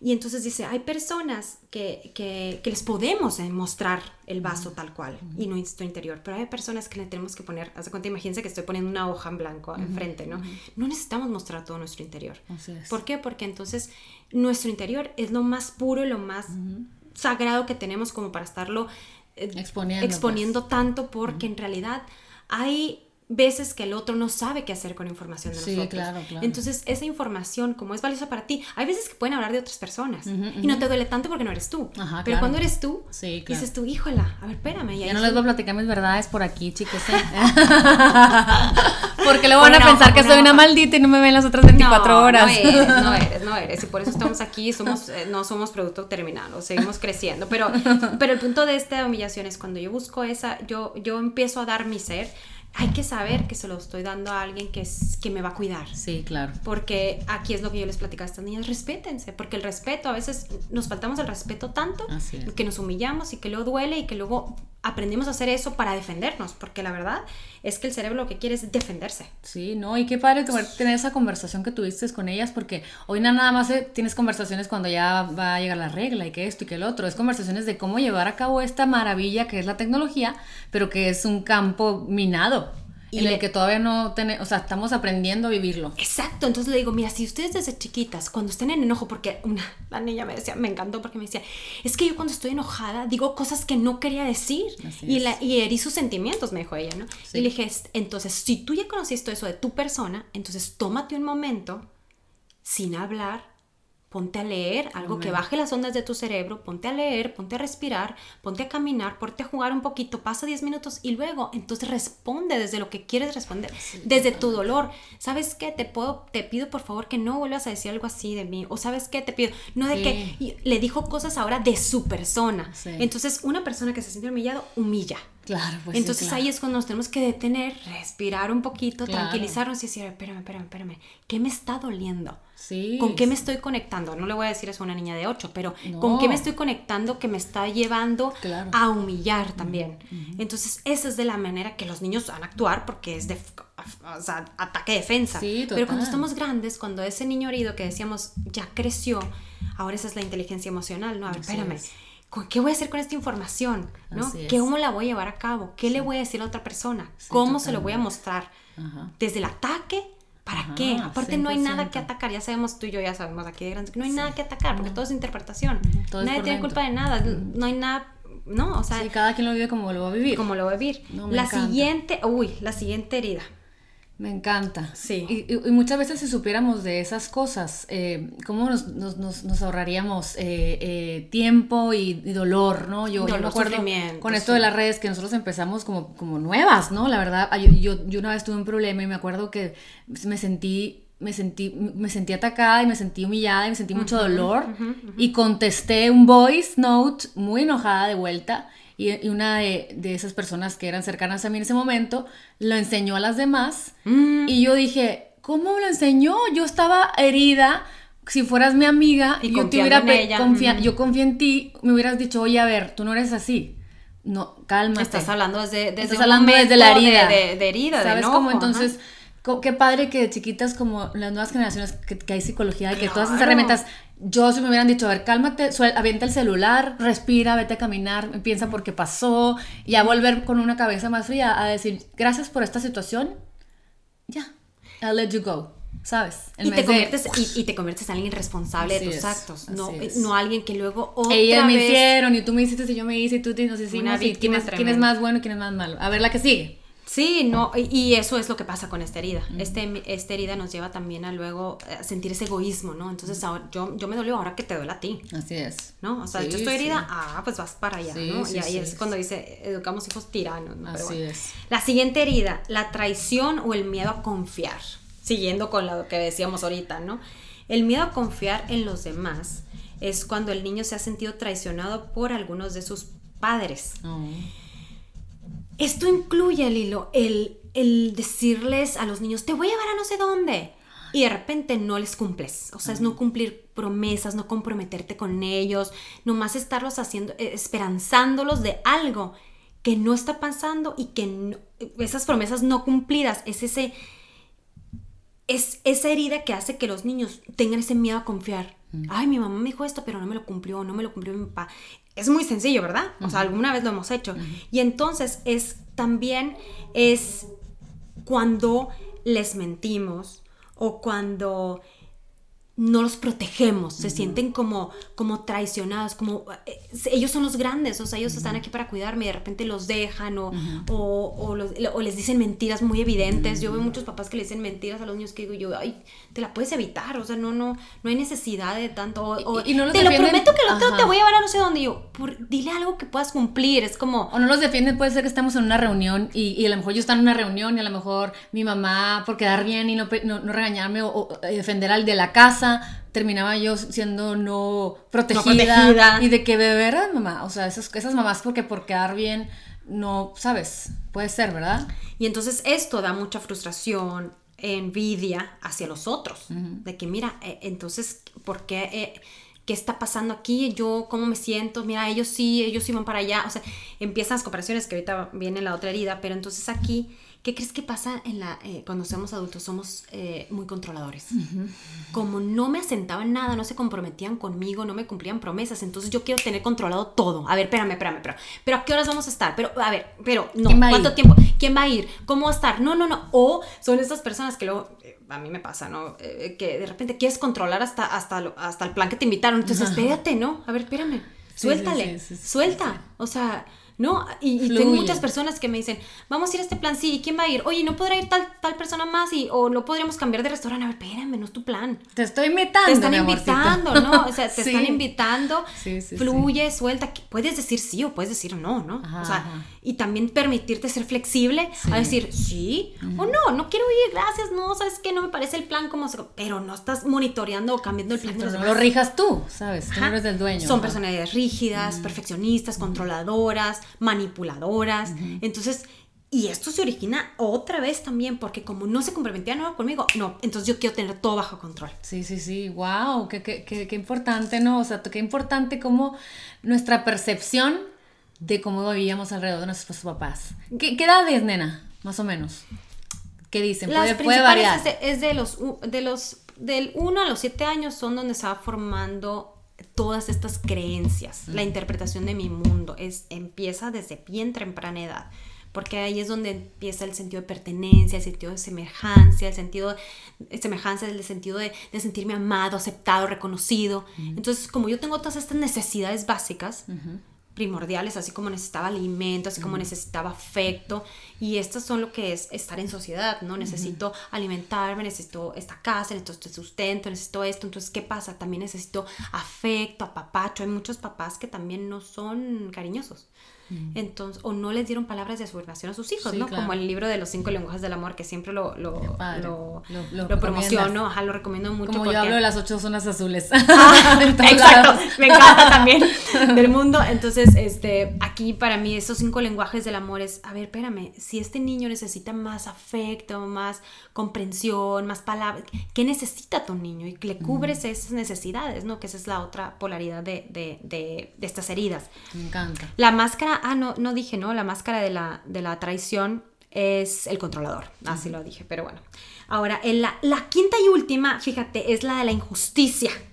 Y entonces dice, hay personas que, que, que les podemos eh, mostrar el vaso tal cual y no tu interior, pero hay personas que le tenemos que poner, haz de cuenta, imagínense que estoy poniendo una hoja en blanco enfrente, ¿no? No necesitamos mostrar todo nuestro interior. Así es. ¿Por qué? Porque entonces nuestro interior es lo más puro y lo más sagrado que tenemos como para estarlo eh, Exponiendo, exponiendo tanto porque en realidad hay veces que el otro no sabe qué hacer con información de Sí, nosotros. claro, claro. Entonces, esa información, como es valiosa para ti, hay veces que pueden hablar de otras personas y no te duele tanto porque no eres tú. Ajá, Pero claro. cuando eres tú, Sí, dices tú, híjola, a ver, espérame. Ya no les voy a platicar mis verdades por aquí, chicos. ¿eh? Porque luego van a pensar que soy una maldita y no me ven las otras 24 no, horas. No eres, no eres, no eres. Y por eso estamos aquí, somos, eh, no somos producto terminado, seguimos creciendo. Pero, pero el punto de esta humillación es cuando yo busco esa, yo, yo empiezo a dar mi ser, hay que saber que se lo estoy dando a alguien que, es, que me va a cuidar. Sí, claro. Porque aquí es lo que yo les platicaba a estas niñas, respétense, porque el respeto, a veces nos faltamos el respeto tanto Así es. que nos humillamos y que luego duele y que luego aprendimos a hacer eso para defendernos, porque la verdad es que el cerebro lo que quiere es defenderse. Sí, no, y qué padre tener esa conversación que tuviste con ellas, porque hoy nada más eh, tienes conversaciones cuando ya va a llegar la regla y que esto y que el otro, es conversaciones de cómo llevar a cabo esta maravilla que es la tecnología, pero que es un campo minado, Y en le- el que todavía no tenemos, o sea, estamos aprendiendo a vivirlo. Exacto, entonces le digo, mira, si ustedes desde chiquitas, cuando estén en enojo, porque una, la niña me decía, me encantó porque me decía, es que yo cuando estoy enojada digo cosas que no quería decir Así y, la, y herí sus sentimientos, me dijo ella, ¿no? Sí. Y le dije, "Es- entonces, si tú ya conociste eso de tu persona, entonces tómate un momento sin hablar, ponte a leer algo que baje las ondas de tu cerebro, ponte a leer, ponte a respirar, ponte a caminar, ponte a jugar un poquito, pasa 10 minutos y luego entonces responde desde lo que quieres responder, desde tu dolor. ¿Sabes qué? Te puedo te pido por favor que no vuelvas a decir algo así de mí o sabes qué? Te pido no de Sí. que le dijo cosas ahora de su persona. Sí. Entonces, una persona que se siente humillado humilla. Claro, pues sí, Entonces claro. ahí es cuando nos tenemos que detener, respirar un poquito, Claro. tranquilizarnos y decir, espérame, espérame, espérame, ¿qué me está doliendo? Sí. ¿Con qué me estoy conectando? No le voy a decir eso a una niña de 8, pero No. ¿con qué me estoy conectando que me está llevando Claro. a humillar también? Entonces, esa es de la manera que los niños van a actuar porque es de o sea, ataque-defensa. Sí, pero cuando total. estamos grandes, cuando ese niño herido que decíamos ya creció, ahora esa es la inteligencia emocional, ¿no? A ver, Así espérame. es. ¿Con ¿Qué voy a hacer con esta información? ¿no? Es. ¿Cómo la voy a llevar a cabo? ¿Qué le voy a decir a otra persona? Sí, ¿Cómo se lo voy a totalmente. mostrar? Ajá. Desde el ataque, ¿para Ajá, qué? Aparte no hay nada 100%. que atacar, ya sabemos tú y yo, ya sabemos aquí de grandes, no hay nada que atacar, porque todo es interpretación. todo es Nadie por tiene culpa de nada, no hay nada, no, o sea, Sí, cada quien lo vive como lo va a vivir. como lo va a vivir. No, la encanta. siguiente, uy, la siguiente herida. Me encanta. Sí. Y, muchas veces si supiéramos de esas cosas, eh, ¿cómo nos, nos- nos- nos ahorraríamos eh, eh, tiempo y, y dolor, ¿no? Yo, yo Dolor, me acuerdo con esto sí. de las redes que nosotros empezamos como, como nuevas, ¿no? La verdad, yo, yo, yo una vez tuve un problema y me acuerdo que me sentí... Me sentí, me sentí atacada y me sentí humillada y me sentí mucho dolor y contesté un voice note muy enojada de vuelta y, y una de, de esas personas que eran cercanas a mí en ese momento lo enseñó a las demás Mm. y yo dije, ¿cómo lo enseñó? Yo estaba herida. Si fueras mi amiga Y yo te hubiera en ella, ujú. yo confié en ti, me hubieras dicho, oye, a ver, tú no eres así. No, cálmate. Estás hablando desde, desde Estás hablando desde la de- herida. De, de herida, de ¿Sabes cómo? Entonces, qué padre que de chiquitas como las nuevas generaciones, que, que hay psicología, y que todas esas herramientas, yo si me hubieran dicho, a ver, cálmate, suel- avienta el celular, respira, vete a caminar, piensa por qué pasó, y a volver con una cabeza más fría a decir, gracias por esta situación, ya, I'll let you go, ¿sabes? En Y te, de- conviertes, y, y te conviertes en alguien responsable Así de tus es, actos, no, no alguien que luego otra Ellas me vez... hicieron y tú me hiciste y yo me hice y tú te- nos hicimos y víctima quién es, quién es más bueno y quién es más malo. A ver la que sigue. Sí, no, y, eso es lo que pasa con esta herida. Este, esta herida nos lleva también a luego a sentir ese egoísmo, ¿no? Entonces, ahora, yo, yo me dolió, ahora que te duele a ti, Así es. ¿no? O sea, Sí, yo estoy herida, sí. ah, pues vas para allá, Sí, ¿no? y ahí sí, es cuando dice, educamos hijos tiranos, ¿no? Pero Así bueno. es. La siguiente herida, la traición o el miedo a confiar. Siguiendo con lo que decíamos ahorita, ¿no? El miedo a confiar en los demás es cuando el niño se ha sentido traicionado por algunos de sus padres. Oh. Esto incluye, Lilo, el, el decirles a los niños, te voy a llevar a no sé dónde. Y de repente no les cumples. O sea, es no cumplir promesas, no comprometerte con ellos, nomás estarlos haciendo, eh, esperanzándolos de algo que no está pasando y que no- esas promesas no cumplidas, es ese, es esa herida que hace que los niños tengan ese miedo a confiar. Ay, mi mamá me dijo esto, pero no me lo cumplió, no me lo cumplió mi papá. Es muy sencillo, ¿verdad? O sea, alguna vez lo hemos hecho. Y entonces es también es cuando les mentimos o cuando no los protegemos, se sienten como, como traicionados, como eh, ellos son los grandes, o sea, ellos están aquí para cuidarme y de repente los dejan o, o, o los- o les dicen mentiras muy evidentes. Yo veo muchos papás que le dicen mentiras a los niños que digo yo, ay, te la puedes evitar, o sea, no, no, no hay necesidad de tanto. O, Y- y no los te lo prometo que el otro te voy a llevar a no sé dónde. Y yo, por- dile algo que puedas cumplir, es como... O no los defienden, puede ser que estamos en una reunión y, y a lo mejor yo estaba en una reunión y a lo mejor mi mamá, por quedar bien y no, no, no regañarme o, o, eh, defender al de la casa, terminaba yo siendo no protegida. protegida. Y de que de verdad, mamá, o sea, esas, esas mamás porque por quedar bien, no, ¿sabes? Puede ser, ¿verdad? Y entonces esto da mucha frustración, envidia hacia los otros. De que, mira, eh, entonces, ¿por qué? eh, ¿Qué está pasando aquí? Yo, ¿cómo me siento? Mira, ellos sí, ellos sí van para allá. O sea, empiezan las comparaciones que ahorita viene la otra herida, pero entonces aquí, ¿qué crees que pasa en la, eh, cuando somos adultos? Somos eh, muy controladores. Como no me asentaban nada, no se comprometían conmigo, no me cumplían promesas, entonces yo quiero tener controlado todo. A ver, espérame, espérame, espérame. Pero ¿a qué horas vamos a estar? Pero, a ver, pero no, ¿Quién va a ¿cuánto tiempo? ¿Quién va a ir? ¿Cómo va a estar? No, no, no. O son estas personas que luego, eh, a mí me pasa, ¿no? Que de repente quieres controlar hasta, hasta, lo- hasta el plan que te invitaron. Entonces, espérate, ¿no? A ver, espérame. Suéltale. sí, sí, suelta. O sea, ¿no? Y, y tengo muchas personas que me dicen, vamos a ir a este plan, sí, ¿y quién va a ir? Oye, ¿no podrá ir tal, tal persona más? Y, o no podríamos cambiar de restaurante. A ver, espérame, no es tu plan. Te estoy invitando. Te están mi amorcito. invitando, ¿no? O sea, te Sí. están invitando, Sí, sí, fluye, suelta. Puedes decir sí o puedes decir no, ¿no? Ajá, o sea, ajá. y también permitirte ser flexible a decir sí o no, no quiero ir, gracias, no, sabes que no me parece el plan como. Pero no estás monitoreando o cambiando el plan de los demás. lo rijas tú, ¿sabes? Tú no eres el dueño. Son personalidades rígidas, perfeccionistas, controladoras, manipuladoras. Entonces, y esto se origina otra vez también, porque como no se comprometían no, conmigo, no, entonces yo quiero tener todo bajo control. Sí, sí, sí, wow, qué, qué, qué, qué importante, ¿no? O sea, qué importante como nuestra percepción de cómo vivíamos alrededor de nuestros papás. ¿Qué, qué edad es, nena? Más o menos. ¿Qué dicen? Las Puede, variar. es de, es de los, de los, del 1 a los 7 años son donde se va formando todas estas creencias, la interpretación de mi mundo, es, empieza desde bien temprana edad. Porque ahí es donde empieza el sentido de pertenencia, el sentido de semejanza, el sentido de semejanza, el sentido de, de sentirme amado, aceptado, reconocido. Entonces, como yo tengo todas estas necesidades básicas, primordiales, así como necesitaba alimento, así como necesitaba afecto. Y estas son lo que es estar en sociedad, ¿no? Necesito alimentarme, necesito esta casa, necesito este sustento, necesito esto. Entonces, ¿qué pasa? También necesito afecto, apapacho. Hay muchos papás que también no son cariñosos. Entonces, o no les dieron palabras de afirmación a sus hijos, Sí, ¿no? claro. Como el libro de los cinco lenguajes del amor, que siempre lo, lo, lo, Lo- lo promociono, ajá, lo recomiendo mucho. Como porque... yo hablo de las ocho zonas azules. Ah, exacto, lados. me encanta también del mundo. Entonces, este, aquí para mí esos cinco lenguajes del amor es, a ver, espérame, si este niño necesita más afecto, más comprensión, más palabras, ¿qué necesita tu niño? Y le cubres esas necesidades, ¿no? Que esa es la otra polaridad de, de, de, de estas heridas. Me encanta. La máscara, ah, no, no dije, ¿no? La máscara de la, de la traición es el controlador. Así lo dije, pero bueno. Ahora, en la, la quinta y última, fíjate, es la de la injusticia.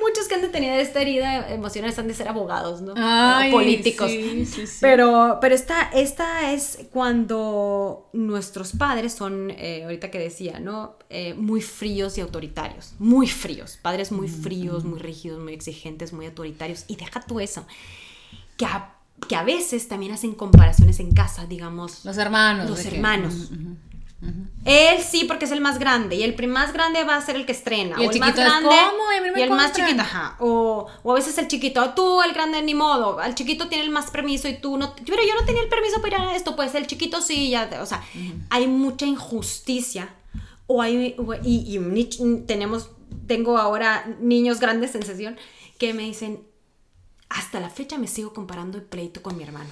Muchos que han de tener esta herida emocional han de ser abogados, ¿no? Ay, O políticos. sí, sí, sí. Pero, pero esta, esta es cuando nuestros padres son, eh, ahorita que decía, ¿no? Eh, muy fríos y autoritarios. Muy fríos. Padres muy fríos, muy rígidos, muy exigentes, muy autoritarios. Y deja tú eso. Que a, que a veces también hacen comparaciones en casa, digamos. Los hermanos. Los de que- hermanos. Ujú, ujú, ujú. Él sí, porque es el más grande. Y el más grande va a ser el que estrena. Y el o el más chiquito es, grande. ¿cómo? Y a mí me y el más chiquito, ajá. O, o a veces el chiquito, tú, el grande, ni modo. El chiquito tiene el más permiso y tú no. Pero yo no tenía el permiso para ir a esto. Pues el chiquito sí, ya. O sea, hay mucha injusticia. O hay. o- y y ni- tenemos. Tengo ahora niños grandes en sesión que me dicen. Hasta la fecha me sigo comparando el pleito con mi hermano.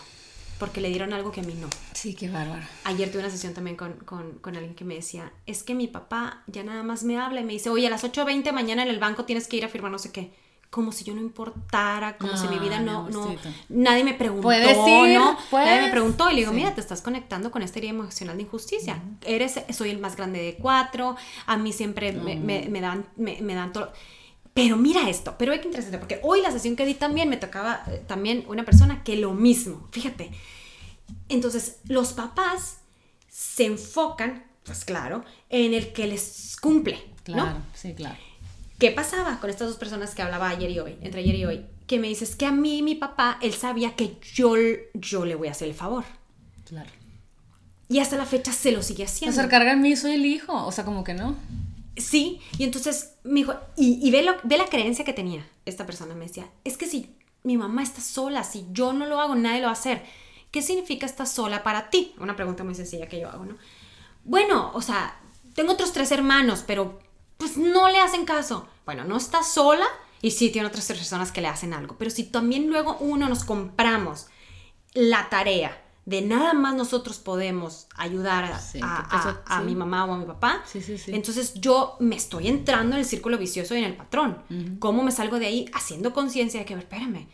Porque le dieron algo que a mí no. Sí, qué bárbaro. Ayer tuve una sesión también con, con, con alguien que me decía, es que mi papá ya nada más me habla y me dice, oye, a las 8.20 mañana en el banco tienes que ir a firmar no sé qué. Como si yo no importara, como si mi vida no, no, amorcito. nadie me preguntó, Puedes ir, ¿no? puedes. Nadie me preguntó y le digo, Sí. mira, te estás conectando con esta herida emocional de injusticia. Eres, soy el más grande de cuatro, a mí siempre me, me- me dan, me, me dan todo. Pero mira esto, pero es que interesante, porque hoy la sesión que di también me tocaba eh, también una persona que lo mismo, fíjate, entonces, los papás se enfocan, pues claro, en el que les cumple, Claro, ¿no? sí, claro. ¿Qué pasaba con estas dos personas que hablaba ayer y hoy, entre ayer y hoy? Que me dices que a mí, mi papá, él sabía que yo, yo le voy a hacer el favor. Claro. Y hasta la fecha se lo sigue haciendo. sea, carga en mí, soy el hijo. O sea, como que no. Sí, y entonces me dijo, y, y ve, lo- ve la creencia que tenía esta persona, me decía, es que si mi mamá está sola, si yo no lo hago, nadie lo va a hacer. ¿Qué significa estar sola para ti? Una pregunta muy sencilla que yo hago, ¿no? Bueno, o sea, tengo otros tres hermanos, pero pues no le hacen caso. Bueno, no está sola y sí tiene otras personas que le hacen algo, pero si también luego uno nos compramos la tarea de nada más nosotros podemos ayudar a, Sí, a- que eso- a- a sí. mi mamá o a mi papá, Sí, sí, sí. entonces yo me estoy entrando en el círculo vicioso y en el patrón. ¿Cómo me salgo de ahí? Haciendo conciencia de que, a ver, espérame,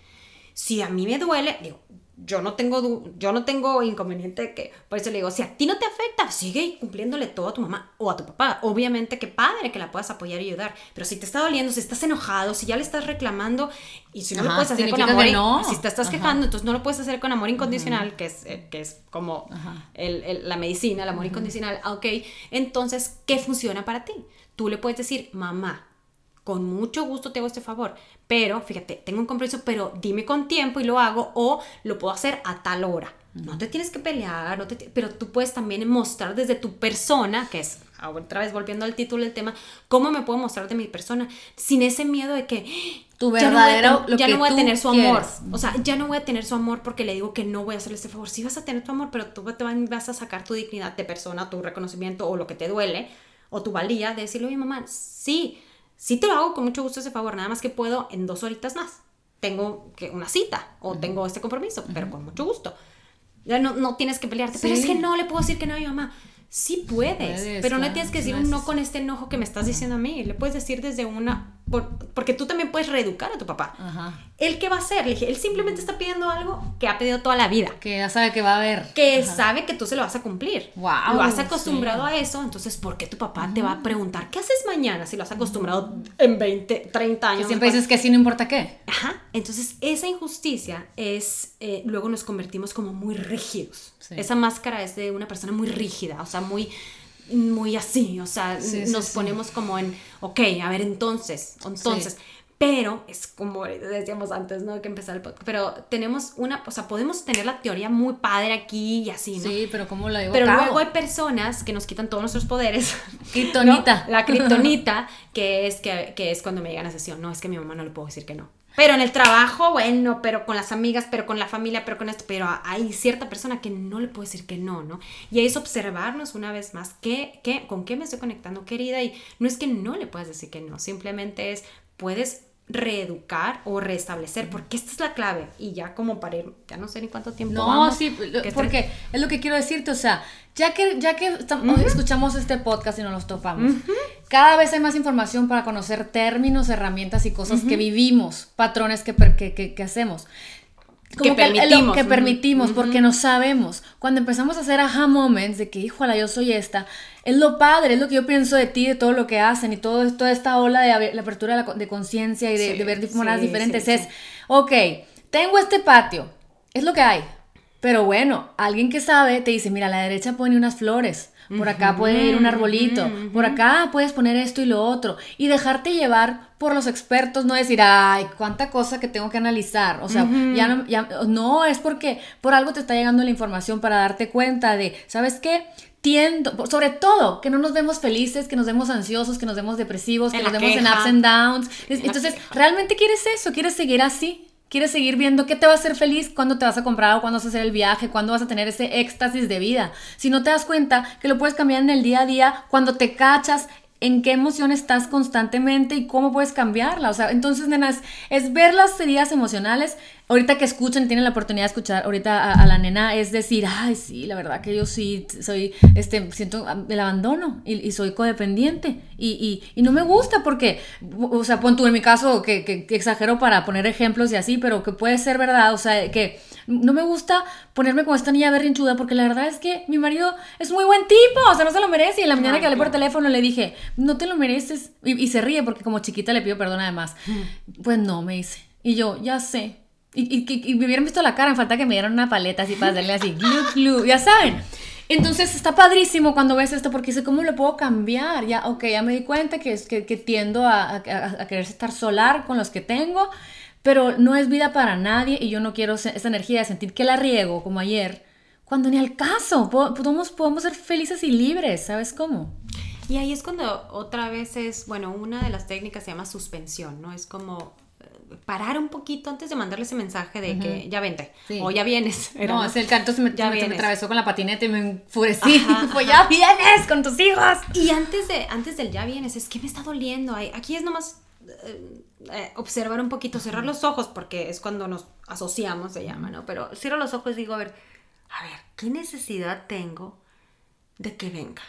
si a mí me duele, digo, yo no tengo yo no tengo inconveniente de que por eso le digo si a ti no te afecta sigue cumpliéndole todo a tu mamá o a tu papá. Obviamente que padre que la puedas apoyar y ayudar pero si te está doliendo si estás enojado si ya le estás reclamando y si no lo puedes hacer con amor no. si te estás Ajá. quejando entonces no lo puedes hacer con amor incondicional que es eh, que es como el- la medicina el amor incondicional. Ah, ok entonces qué funciona para ti tú le puedes decir mamá con mucho gusto te hago este favor, pero fíjate, tengo un compromiso, pero dime con tiempo y lo hago o lo puedo hacer a tal hora. No te tienes que pelear, no te pero tú puedes también mostrar desde tu persona, que es, otra vez volviendo al título del tema, cómo me puedo mostrar de mi persona sin ese miedo de que Tu ya no voy a verdadero, ya no voy a tú tener su amor. O sea, ya no voy a tener su amor porque le digo que no voy a hacerle este favor. Sí vas a tener tu amor, pero tú te vas a sacar tu dignidad de persona, tu reconocimiento o lo que te duele o tu valía de decirle, oye mamá, sí, sí te lo hago con mucho gusto ese favor, nada más que puedo en dos horitas más. Tengo que una cita o tengo este compromiso, pero con mucho gusto. No, no tienes que pelearte, pero Sí. es que no le puedo decir que no a mi mamá. Sí puedes, Puedes, pero no tienes que decir un no con este enojo que me estás diciendo a mí. Le puedes decir desde una... por- porque tú también puedes reeducar a tu papá. Ajá. ¿Él qué va a hacer? Le dije, él simplemente está pidiendo algo que ha pedido toda la vida. Que ya sabe que va a haber. Que sabe que tú se lo vas a cumplir. Guau, lo has acostumbrado sí. a eso, entonces ¿por qué tu papá te va a preguntar qué haces mañana si lo has acostumbrado en 20, 30 años? Que siempre dices que sí, no importa qué. Ajá. Entonces, esa injusticia es, eh, luego nos convertimos como muy rígidos. Sí. Esa máscara es de una persona muy rígida, o sea, muy, muy así, o sea, Sí, nos sí. ponemos como en, ok, a ver, entonces, entonces. Pero es como decíamos antes, ¿no? Que empezar el podcast. Pero tenemos una, o sea, podemos tener la teoría muy padre aquí y así, ¿no? Sí, pero ¿cómo lo digo? Pero luego hay personas que nos quitan todos nuestros poderes. Kryptonita. ¿no? La kriptonita, que es, que, que es cuando me llegan a sesión. No, es que a mi mamá no le puedo decir que no. Pero en el trabajo, bueno, pero con las amigas, pero con la familia, pero con esto, pero hay cierta persona que no le puedo decir que no, ¿no? Y ahí es observarnos una vez más, ¿qué, qué, ¿con qué me estoy conectando, querida? Y no es que no le puedas decir que no, simplemente es, puedes reeducar o restablecer, porque esta es la clave. Y ya como para ir, ya no sé ni cuánto tiempo. No, vamos, sí, porque es lo que quiero decirte, o sea, ya que, ya que estamos, escuchamos este podcast y nos los topamos, cada vez hay más información para conocer términos, herramientas y cosas que vivimos, patrones que, que, que hacemos que, permitimos. que permitimos, porque no sabemos. Cuando empezamos a hacer aha moments de que, híjole, yo soy esta, es lo padre, es lo que yo pienso de ti, de todo lo que hacen y todo, toda esta ola de la apertura de, conciencia y de, ver maneras diferentes. es, ok, tengo este patio, es lo que hay. Pero bueno, alguien que sabe te dice, mira, a la derecha pone unas flores por acá puede ir un arbolito, por acá puedes poner esto y lo otro, y dejarte llevar por los expertos, no decir, ay, cuánta cosa que tengo que analizar, o sea, ya, no, ya no, es porque por algo te está llegando la información para darte cuenta de, ¿sabes qué? Tiendo, sobre todo, que no nos vemos felices, que nos vemos ansiosos, que nos vemos depresivos, que nos vemos en ups and downs. Entonces, ¿realmente quieres eso? ¿Quieres seguir así? Quieres seguir viendo qué te va a hacer feliz, cuándo te vas a comprar o cuándo vas a hacer el viaje, cuándo vas a tener ese éxtasis de vida. Si no te das cuenta que lo puedes cambiar en el día a día, cuando te cachas en qué emoción estás constantemente y cómo puedes cambiarla. O sea, entonces, nenas, es ver las heridas emocionales. Ahorita que escuchen, tienen la oportunidad de escuchar ahorita a, la nena, es decir, ay, sí, la verdad que yo sí soy, este, siento el abandono y, soy codependiente y, y, no me gusta porque, o sea, pon tú en mi caso que, que, que exagero para poner ejemplos y así, pero que puede ser verdad, o sea, que no me gusta ponerme como esta niña berrinchuda porque la verdad es que mi marido es muy buen tipo, o sea, no se lo merece. Y en la mañana que hablé por teléfono le dije, no te lo mereces. Y, se ríe porque como chiquita le pido perdón además. Pues no, me dice. Y yo, ya sé. Y, y, me hubieran visto la cara, me falta que me dieran una paleta así para darle así, glu, ya saben. Entonces está padrísimo cuando ves esto porque sé cómo lo puedo cambiar. Ya, ok, ya me di cuenta que, es, que, tiendo a, a, querer estar solar con los que tengo pero no es vida para nadie y yo no quiero esa energía de sentir que la riego como ayer, cuando ni al caso, podemos, podemos ser felices y libres, ¿sabes cómo? Y ahí es cuando otra vez es, bueno, una de las técnicas se llama suspensión, ¿no? Es como parar un poquito antes de mandarle ese mensaje de que ya vente o ya vienes. no, es el canto se me, ya me, atravesó con la patineta y me enfurecí. Fue ya vienes con tus hijos. Y antes, de, antes del ya vienes, es que me está doliendo. Aquí es nomás eh, eh, observar un poquito, cerrar los ojos, porque es cuando nos asociamos, se llama, ¿no? Pero cierro los ojos y digo, a ver, a ver, ¿qué necesidad tengo de que venga?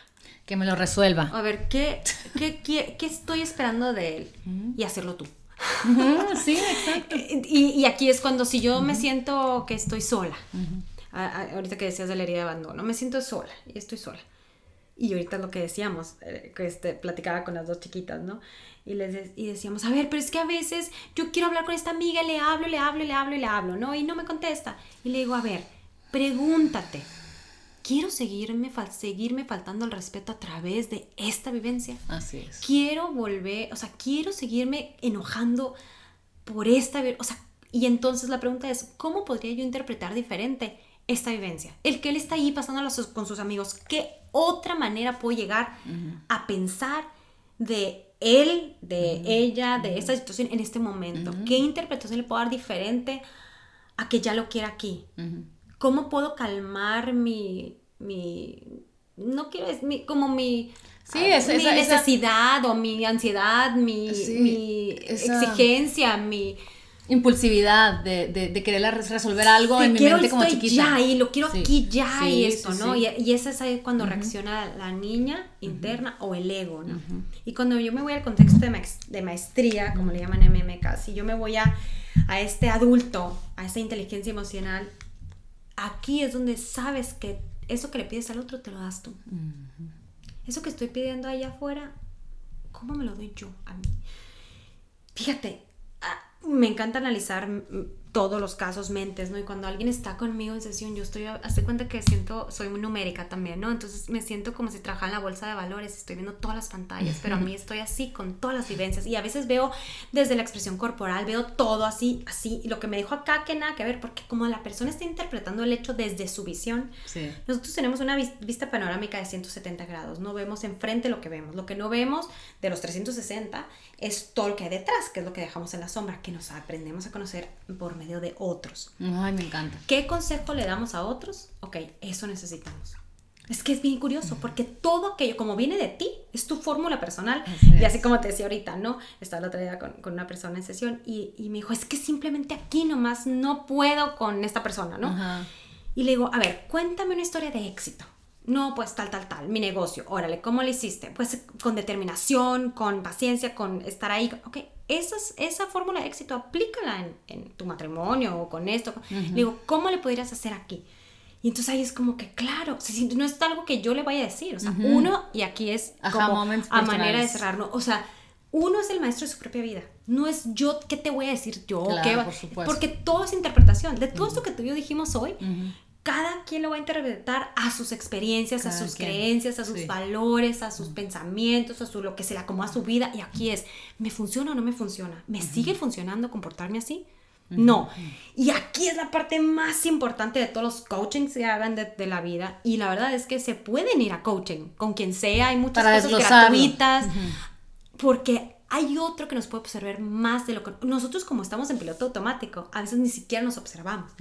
Que me lo resuelva. A ver, ¿qué, qué, qué, estoy esperando de él? Y hacerlo tú. Sí, exacto. Y, aquí es cuando si yo me siento que estoy sola, ahorita que decías de la herida de abandono, me siento sola y estoy sola. Y ahorita lo que decíamos, eh, que este, platicaba con las dos chiquitas, ¿no? Y, les y decíamos, a ver, pero es que a veces yo quiero hablar con esta amiga, le hablo, le hablo, le hablo y le hablo, ¿no? Y no me contesta. Y le digo, a ver, pregúntate, ¿quiero seguirme, seguirme faltando el respeto a través de esta vivencia? Así es. Quiero volver, o sea, quiero seguirme enojando por esta, o sea, y entonces la pregunta es, ¿cómo podría yo interpretar diferente esta vivencia? El que él está ahí pasando con sus amigos, ¿qué otra manera puedo llegar a pensar de él, de ella, de esta situación en este momento? ¿Qué interpretación le puedo dar diferente a que ya lo quiera aquí? ¿Cómo puedo calmar mi, mi no quiero decir, como mi, sí, es, mi necesidad o mi ansiedad, mi, mi exigencia, mi impulsividad de, de, querer resolver algo en mi mente como chiquita. ya y lo quiero aquí ya y esto, ¿no? Y, y, ese es ahí cuando reacciona la niña interna o el ego, ¿no? Y cuando yo me voy al contexto de, de maestría, como le llaman en MMK, si yo me voy a, a este adulto, a esta inteligencia emocional, aquí es donde sabes que eso que le pides al otro te lo das tú. Eso que estoy pidiendo allá afuera, ¿cómo me lo doy yo a mí? Fíjate, me encanta analizar todos los casos mentes, ¿no? Y cuando alguien está conmigo en sesión, yo estoy, hace cuenta que siento, soy muy numérica también, ¿no? Entonces me siento como si trabajara en la bolsa de valores, estoy viendo todas las pantallas, pero a mí estoy así con todas las vivencias y a veces veo desde la expresión corporal, veo todo así, así, y lo que me dijo acá que nada que ver, porque como la persona está interpretando el hecho desde su visión, nosotros tenemos una vista panorámica de 170 grados, no vemos enfrente lo que vemos, lo que no vemos de los 360 es todo lo que hay detrás, que es lo que dejamos en la sombra, que nos aprendemos a conocer por medio de otros. Ay, me encanta. ¿Qué consejo le damos a otros? Ok, eso necesitamos. Es que es bien curioso, porque todo aquello, como viene de ti, es tu fórmula personal. y así como te decía ahorita, ¿no? Estaba la otra día con, con una persona en sesión y, y, me dijo, es que simplemente aquí nomás no puedo con esta persona, ¿no? Y le digo, a ver, cuéntame una historia de éxito. No, pues tal, tal, tal, mi negocio. Órale, ¿cómo lo hiciste? Pues con determinación, con paciencia, con estar ahí. Ok, esa, esa fórmula de éxito aplícala en, en, tu matrimonio o con esto. Digo, ¿cómo le podrías hacer aquí? Y entonces ahí es como que, claro, no es algo que yo le vaya a decir. O sea, uno, y aquí es como a manera de cerrarlo. O sea, uno es el maestro de su propia vida. No es yo qué te voy a decir yo. Claro, por porque todo es interpretación. De todo esto que tú y yo dijimos hoy, cada quien lo va a interpretar a sus experiencias, a sus creencias, a sus valores, a sus pensamientos, a su, lo que se le acomoda a su vida. Y aquí es, ¿me funciona o no me funciona? ¿Me sigue funcionando comportarme así? No. Y aquí es la parte más importante de todos los coachings que hagan de, la vida. Y la verdad es que se pueden ir a coaching con quien sea. Hay muchas cosas gratuitas. Porque hay otro que nos puede observar más de lo que nosotros como estamos en piloto automático, a veces ni siquiera nos observamos,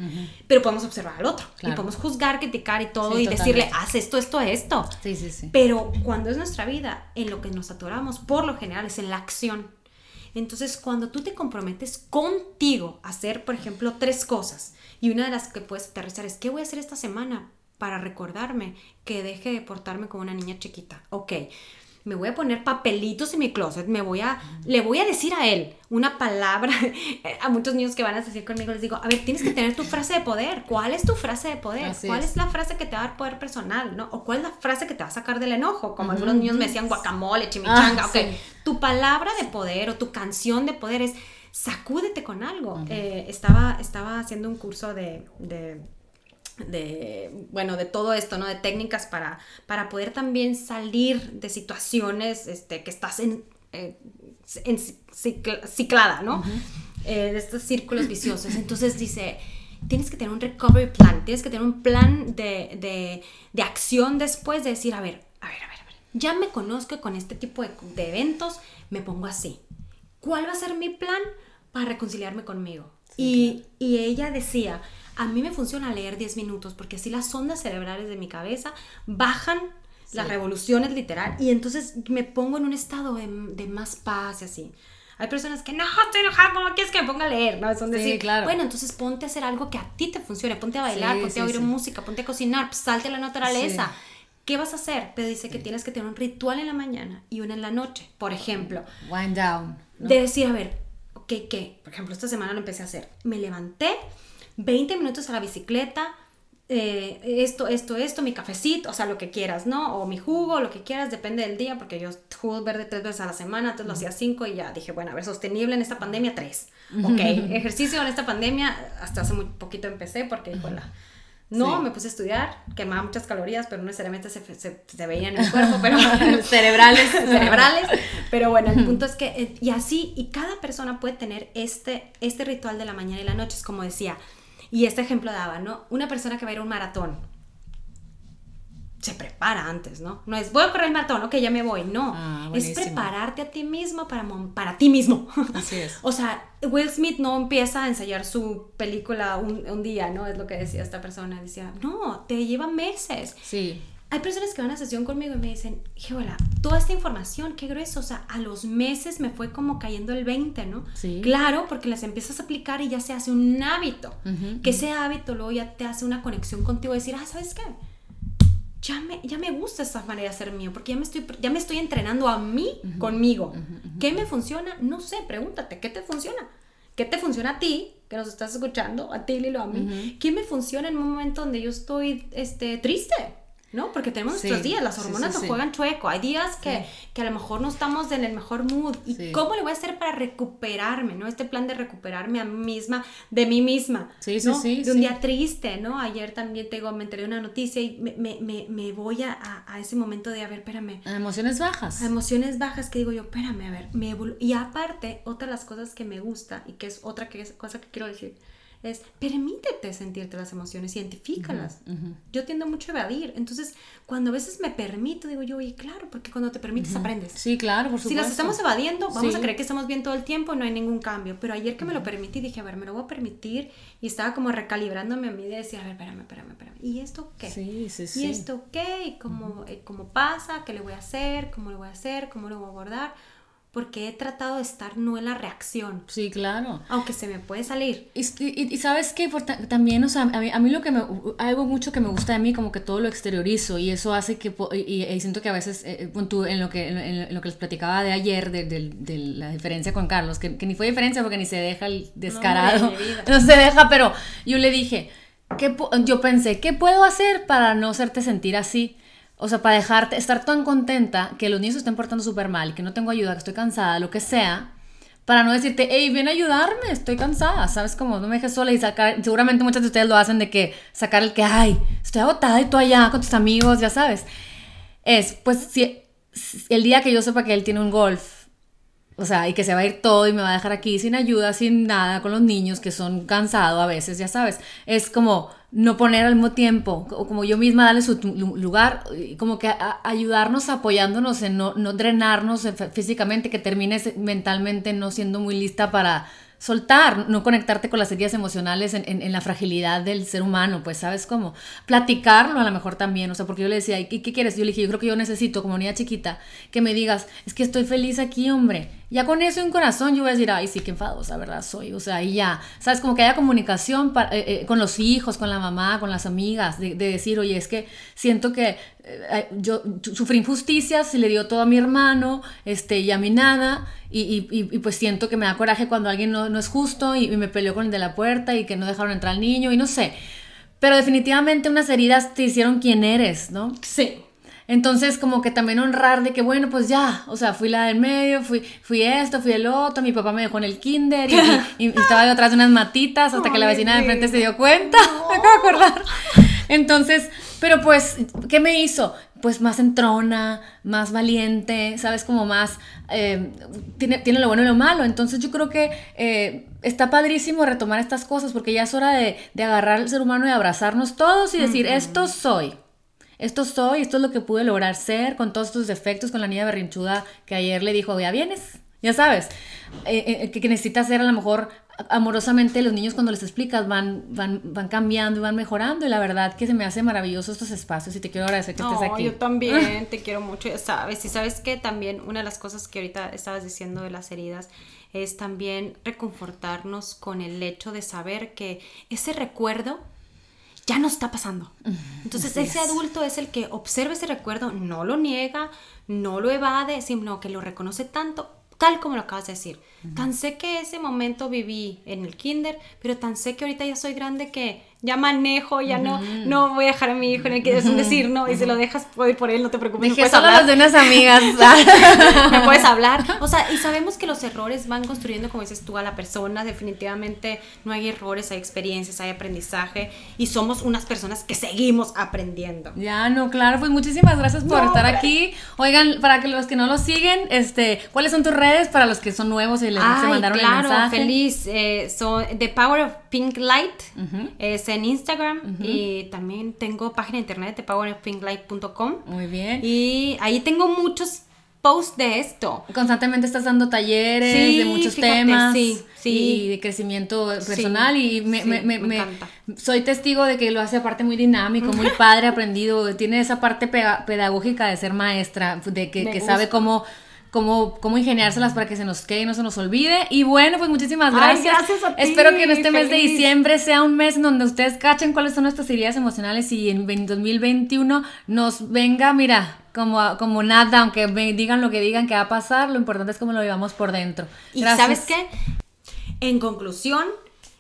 pero podemos observar al otro y podemos juzgar, criticar y todo y decirle, haz esto, esto, esto. Sí, sí, sí. Pero cuando es nuestra vida, en lo que nos atoramos, por lo general, es en la acción. Entonces, cuando tú te comprometes contigo a hacer, por ejemplo, tres cosas, y una de las que puedes aterrizar es, ¿qué voy a hacer esta semana para recordarme que deje de portarme como una niña chiquita? Ok, me voy a poner papelitos en mi closet, me voy a, le voy a decir a él una palabra, a muchos niños que van a decir conmigo, les digo, a ver, tienes que tener tu frase de poder, ¿cuál es tu frase de poder? ¿Cuál es. la frase que te va a dar poder personal, no? O cuál es la frase que te va a sacar del enojo, como algunos niños me decían guacamole, chimichanga, ah, ok, tu palabra de poder o tu canción de poder es, sacúdete con algo. Eh, estaba, estaba haciendo un curso de de, bueno, de todo esto, ¿no? De técnicas para, para poder también salir de situaciones este, que estás en, eh, en ciclada, ¿no? Eh, de estos círculos viciosos. Entonces dice, tienes que tener un recovery plan, tienes que tener un plan de, de, de acción después de decir, a ver, a ver, a ver, a ver, ya me conozco con este tipo de, de eventos, me pongo así. ¿Cuál va a ser mi plan para reconciliarme conmigo? y, y ella decía, a mí me funciona leer 10 minutos porque así las ondas cerebrales de mi cabeza bajan las revoluciones literal y entonces me pongo en un estado de, más paz y así. Hay personas que no, estoy enojada, ¿cómo quieres que me ponga a leer? ¿no? Son decir, claro. bueno, entonces ponte a hacer algo que a ti te funcione, ponte a bailar, ponte a oír música, ponte a cocinar, pues, salte a la naturaleza. ¿Qué vas a hacer? Pero dice que tienes que tener un ritual en la mañana y uno en la noche, por ejemplo. Wind down. De decir, a ver, ¿qué, qué? Por ejemplo, esta semana lo empecé a hacer. Me levanté, 20 minutos a la bicicleta, eh, esto, esto, esto, mi cafecito, o sea, lo que quieras, ¿no? O mi jugo, lo que quieras, depende del día, porque yo jugo verde tres veces a la semana, entonces lo hacía cinco y ya dije, bueno, a ver, sostenible en esta pandemia, tres. Ok, ejercicio en esta pandemia, hasta hace muy poquito empecé porque, dijo la... No, me puse a estudiar, quemaba muchas calorías, pero no necesariamente se, se, se veían en el cuerpo, pero cerebrales. cerebrales. Pero bueno, el punto es que, eh, y así, y cada persona puede tener este, este ritual de la mañana y la noche, es como decía, y este ejemplo daba, ¿no? Una persona que va a ir a un maratón se prepara antes, ¿no? No es voy a correr el maratón, ok, ya me voy. No, ah, es prepararte a ti mismo para, para ti mismo. Así es. o sea, Will Smith no empieza a ensayar su película un, un, día, ¿no? Es lo que decía esta persona. Decía, no, te lleva meses. Sí. Hay personas que van a sesión conmigo y me dicen, hola, toda esta información, qué grueso, o sea, a los meses me fue como cayendo el 20, ¿no? Sí. Claro, porque las empiezas a aplicar y ya se hace un hábito, que ese hábito luego ya te hace una conexión contigo decir, ah, ¿sabes qué? Ya me, ya me gusta esta manera de ser mío, porque ya me estoy, ya me estoy entrenando a mí conmigo. ¿Qué me funciona? No sé, pregúntate, ¿qué te funciona? ¿Qué te funciona a ti, que nos estás escuchando, a ti, Lilo, a mí? ¿Qué me funciona en un momento donde yo estoy este, triste? ¿No? Porque tenemos nuestros días, las hormonas nos juegan chueco, hay días que, que, a lo mejor no estamos en el mejor mood. ¿Y cómo le voy a hacer para recuperarme, ¿no? Este plan de recuperarme a mí misma, de mí misma, ¿no? de un día triste, ¿no? Ayer también tengo, me enteré de una noticia y me, me, me, me voy a, a, ese momento de, a ver, espérame. A emociones bajas. A emociones bajas que digo yo, espérame, a ver, me Y aparte, otra de las cosas que me gusta y que es otra que, cosa que quiero decir, es permítete sentirte las emociones, identifícalas. Yo tiendo mucho a evadir. Entonces, cuando a veces me permito, digo yo, oye, claro, porque cuando te permites aprendes. Sí, claro, por supuesto. Si las estamos evadiendo, vamos a creer que estamos bien todo el tiempo, no hay ningún cambio. Pero ayer que me lo permití, dije, a ver, me lo voy a permitir. Y estaba como recalibrándome a mí de decir, a ver, espérame, espérame, espérame. ¿Y esto qué? Sí, sí, sí. ¿Y esto qué? ¿Y cómo, eh, cómo pasa? ¿Qué le voy a hacer? ¿Cómo lo voy a hacer? ¿Cómo lo voy a abordar? Porque he tratado de estar no en la reacción. Sí, claro. Aunque se me puede salir. Y, y, sabes que también, o sea, a mí, a mí, lo que me, algo mucho que me gusta de mí, como que todo lo exteriorizo y eso hace que, y, siento que a veces, eh, eh en, lo que, en, lo que les platicaba de ayer, de, de, la diferencia con Carlos, que, que, ni fue diferencia porque ni se deja el descarado, no, no se deja, pero yo le dije, ¿qué, yo pensé, ¿qué puedo hacer para no hacerte sentir así? O sea, para dejarte, estar tan contenta que los niños se estén portando súper mal, que no tengo ayuda, que estoy cansada, lo que sea, para no decirte, hey, ven a ayudarme, estoy cansada, ¿sabes? Como no me dejes sola y sacar, seguramente muchas de ustedes lo hacen de que sacar el que, ay, estoy agotada y tú allá con tus amigos, ya sabes. Es, pues, si, el día que yo sepa que él tiene un golf, o sea, y que se va a ir todo y me va a dejar aquí sin ayuda, sin nada, con los niños que son cansados a veces, ya sabes, es como no poner al mismo tiempo, o como yo misma darle su lugar, como que ayudarnos apoyándonos en no, no drenarnos físicamente, que termines mentalmente no siendo muy lista para soltar, no conectarte con las heridas emocionales en, en, la fragilidad del ser humano, pues sabes cómo, platicarlo a lo mejor también, o sea, porque yo le decía, ¿y qué, quieres? Yo le dije, yo creo que yo necesito como niña chiquita que me digas, es que estoy feliz aquí, hombre, ya con eso en corazón yo voy a decir, ay, sí, qué enfadosa, ¿verdad? Soy, o sea, y ya, ¿sabes? Como que haya comunicación eh, eh, con los hijos, con la mamá, con las amigas, de, decir, oye, es que siento que eh, yo sufrí injusticias, y le dio todo a mi hermano, este, y a mí nada, y, y, pues siento que me da coraje cuando alguien no, no es justo y, me peleó con el de la puerta y que no dejaron entrar al niño, y no sé. Pero definitivamente unas heridas te hicieron quien eres, ¿no? Sí. Entonces, como que también honrar de que, bueno, pues ya, o sea, fui la del medio, fui, fui esto, fui el otro, mi papá me dejó en el kinder y, estaba detrás de unas matitas hasta que la vecina de enfrente se dio cuenta, me acabo de acordar. Entonces, pero pues, ¿qué me hizo? Pues más entrona, más valiente, ¿sabes? Como más, eh, tiene, tiene lo bueno y lo malo. Entonces yo creo que eh, está padrísimo retomar estas cosas porque ya es hora de, de agarrar al ser humano y abrazarnos todos y decir, esto soy. Esto soy, esto es lo que pude lograr ser con todos estos defectos, con la niña berrinchuda que ayer le dijo, ya vienes, ya sabes, eh, eh, que, necesita ser a lo mejor amorosamente los niños cuando les explicas van, van, van cambiando y van mejorando y la verdad que se me hace maravilloso estos espacios y te quiero agradecer que estés aquí. Yo también te quiero mucho, ya sabes, y sabes que también una de las cosas que ahorita estabas diciendo de las heridas es también reconfortarnos con el hecho de saber que ese recuerdo ya no está pasando. Entonces ese adulto es el que observa ese recuerdo, no lo niega, no lo evade, sino que lo reconoce tanto, tal como lo acabas de decir. Tan sé que ese momento viví en el kinder, pero tan sé que ahorita ya soy grande que ya manejo, ya no, no voy a dejar a mi hijo en el que es un decir, no, y si lo dejas, puede por él, no te preocupes. Dejé solo hablar. de unas amigas. me puedes hablar. O sea, y sabemos que los errores van construyendo, como dices tú, a la persona. Definitivamente no hay errores, hay experiencias, hay aprendizaje, y somos unas personas que seguimos aprendiendo. Ya, no, claro, pues muchísimas gracias por estar aquí. Oigan, para que los que no lo siguen, este, ¿cuáles son tus redes para los que son nuevos y les Ay, mandaron claro, el mensaje? feliz. Eh, son The Power of Pink Light. es en Instagram y también tengo página de internet de powerofpinklight.com. Muy bien. Y ahí tengo muchos posts de esto. Constantemente estás dando talleres de muchos temas sí, sí. y de crecimiento personal y me, me, me, soy testigo de que lo hace aparte muy dinámico, muy padre, aprendido, tiene esa parte pedagógica de ser maestra, de que, que sabe cómo cómo, cómo ingeniárselas para que se nos quede y no se nos olvide. Y bueno, pues muchísimas gracias. gracias a ti, Espero que en este mes de diciembre sea un mes en donde ustedes cachen cuáles son nuestras heridas emocionales y en 2021 nos venga, mira, como, como nada, aunque digan lo que digan que va a pasar, lo importante es cómo lo vivamos por dentro. Y sabes qué? En conclusión,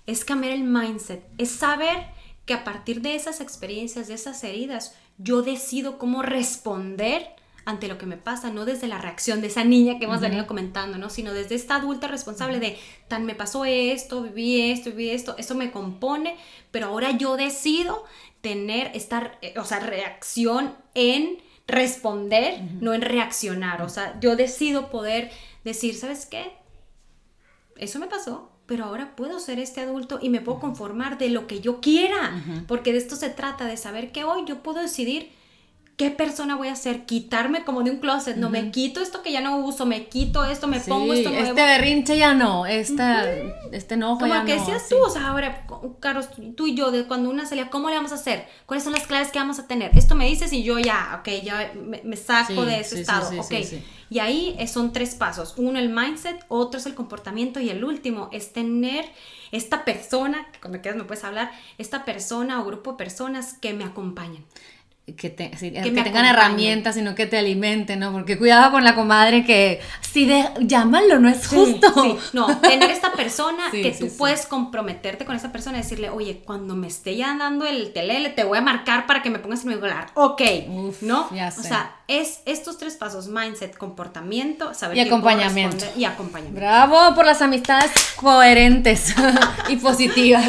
es cambiar el mindset, es saber que a partir de esas experiencias, de esas heridas, yo decido cómo responder ante lo que me pasa, no desde la reacción de esa niña que hemos venido comentando, ¿no? Sino desde esta adulta responsable de, tan me pasó esto, viví esto, viví esto, eso me compone, pero ahora yo decido tener esta, eh, o sea, reacción en responder, no en reaccionar. O sea, yo decido poder decir, ¿sabes qué? Eso me pasó, pero ahora puedo ser este adulto y me puedo conformar de lo que yo quiera, porque de esto se trata, de saber que hoy yo puedo decidir ¿qué persona voy a ser? Quitarme como de un closet, no me quito esto que ya no uso, me quito esto, me pongo esto nuevo. Este berrinche ya no, esta, este enojo como ya que no. decías tú, o sea, ahora, Carlos, tú y yo, de cuando una salía, ¿cómo le vamos a hacer? ¿Cuáles son las claves que vamos a tener? Esto me dices y yo ya, ok, ya me, saco Sí, de ese estado, ok. Y ahí eh, son tres pasos. Uno, el mindset, otro es el comportamiento y el último es tener esta persona, que cuando quieras me puedes hablar, esta persona o grupo de personas que me acompañen. Que, te- que me tengan herramientas, sino que te alimenten, ¿no? Porque cuidado con la comadre que si de, llámalo, no es justo. sí. No, tener esta persona Sí, que tú puedes comprometerte con esa persona y decirle, oye, cuando me esté ya dando el telele, te voy a marcar para que me pongas en mi lugar. Ok, Uf, ¿no? ya O sé. sea, es estos tres pasos, mindset, comportamiento, saber Y acompañamiento. Y acompañamiento. Bravo por las amistades coherentes y positivas.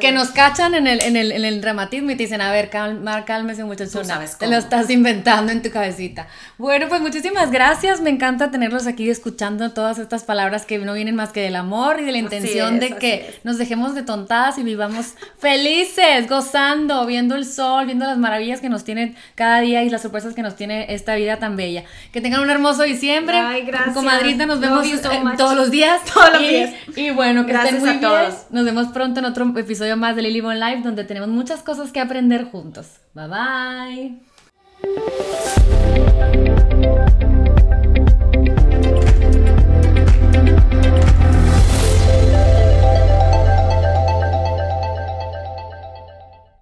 Que nos cachan en el, en el, en el dramatismo y te dicen, a ver, calma, cálmese. Tú sabes Te lo estás inventando en tu cabecita. Bueno, pues muchísimas gracias. Me encanta tenerlos aquí escuchando todas estas palabras que no vienen más que del amor y de la intención es, de que es. nos dejemos de tontadas y vivamos felices, gozando, viendo el sol, viendo las maravillas que nos tiene cada día y las sorpresas que nos tiene esta vida tan bella. Que tengan un hermoso diciembre. Ay, gracias. Comadrita, nos vemos so eh, todos los días. Todos los Y- días. Y bueno, que Gracias estén muy a todos. bien. Nos vemos pronto en otro episodio más de Lily Bon Live donde tenemos muchas cosas que aprender juntos. Bye bye.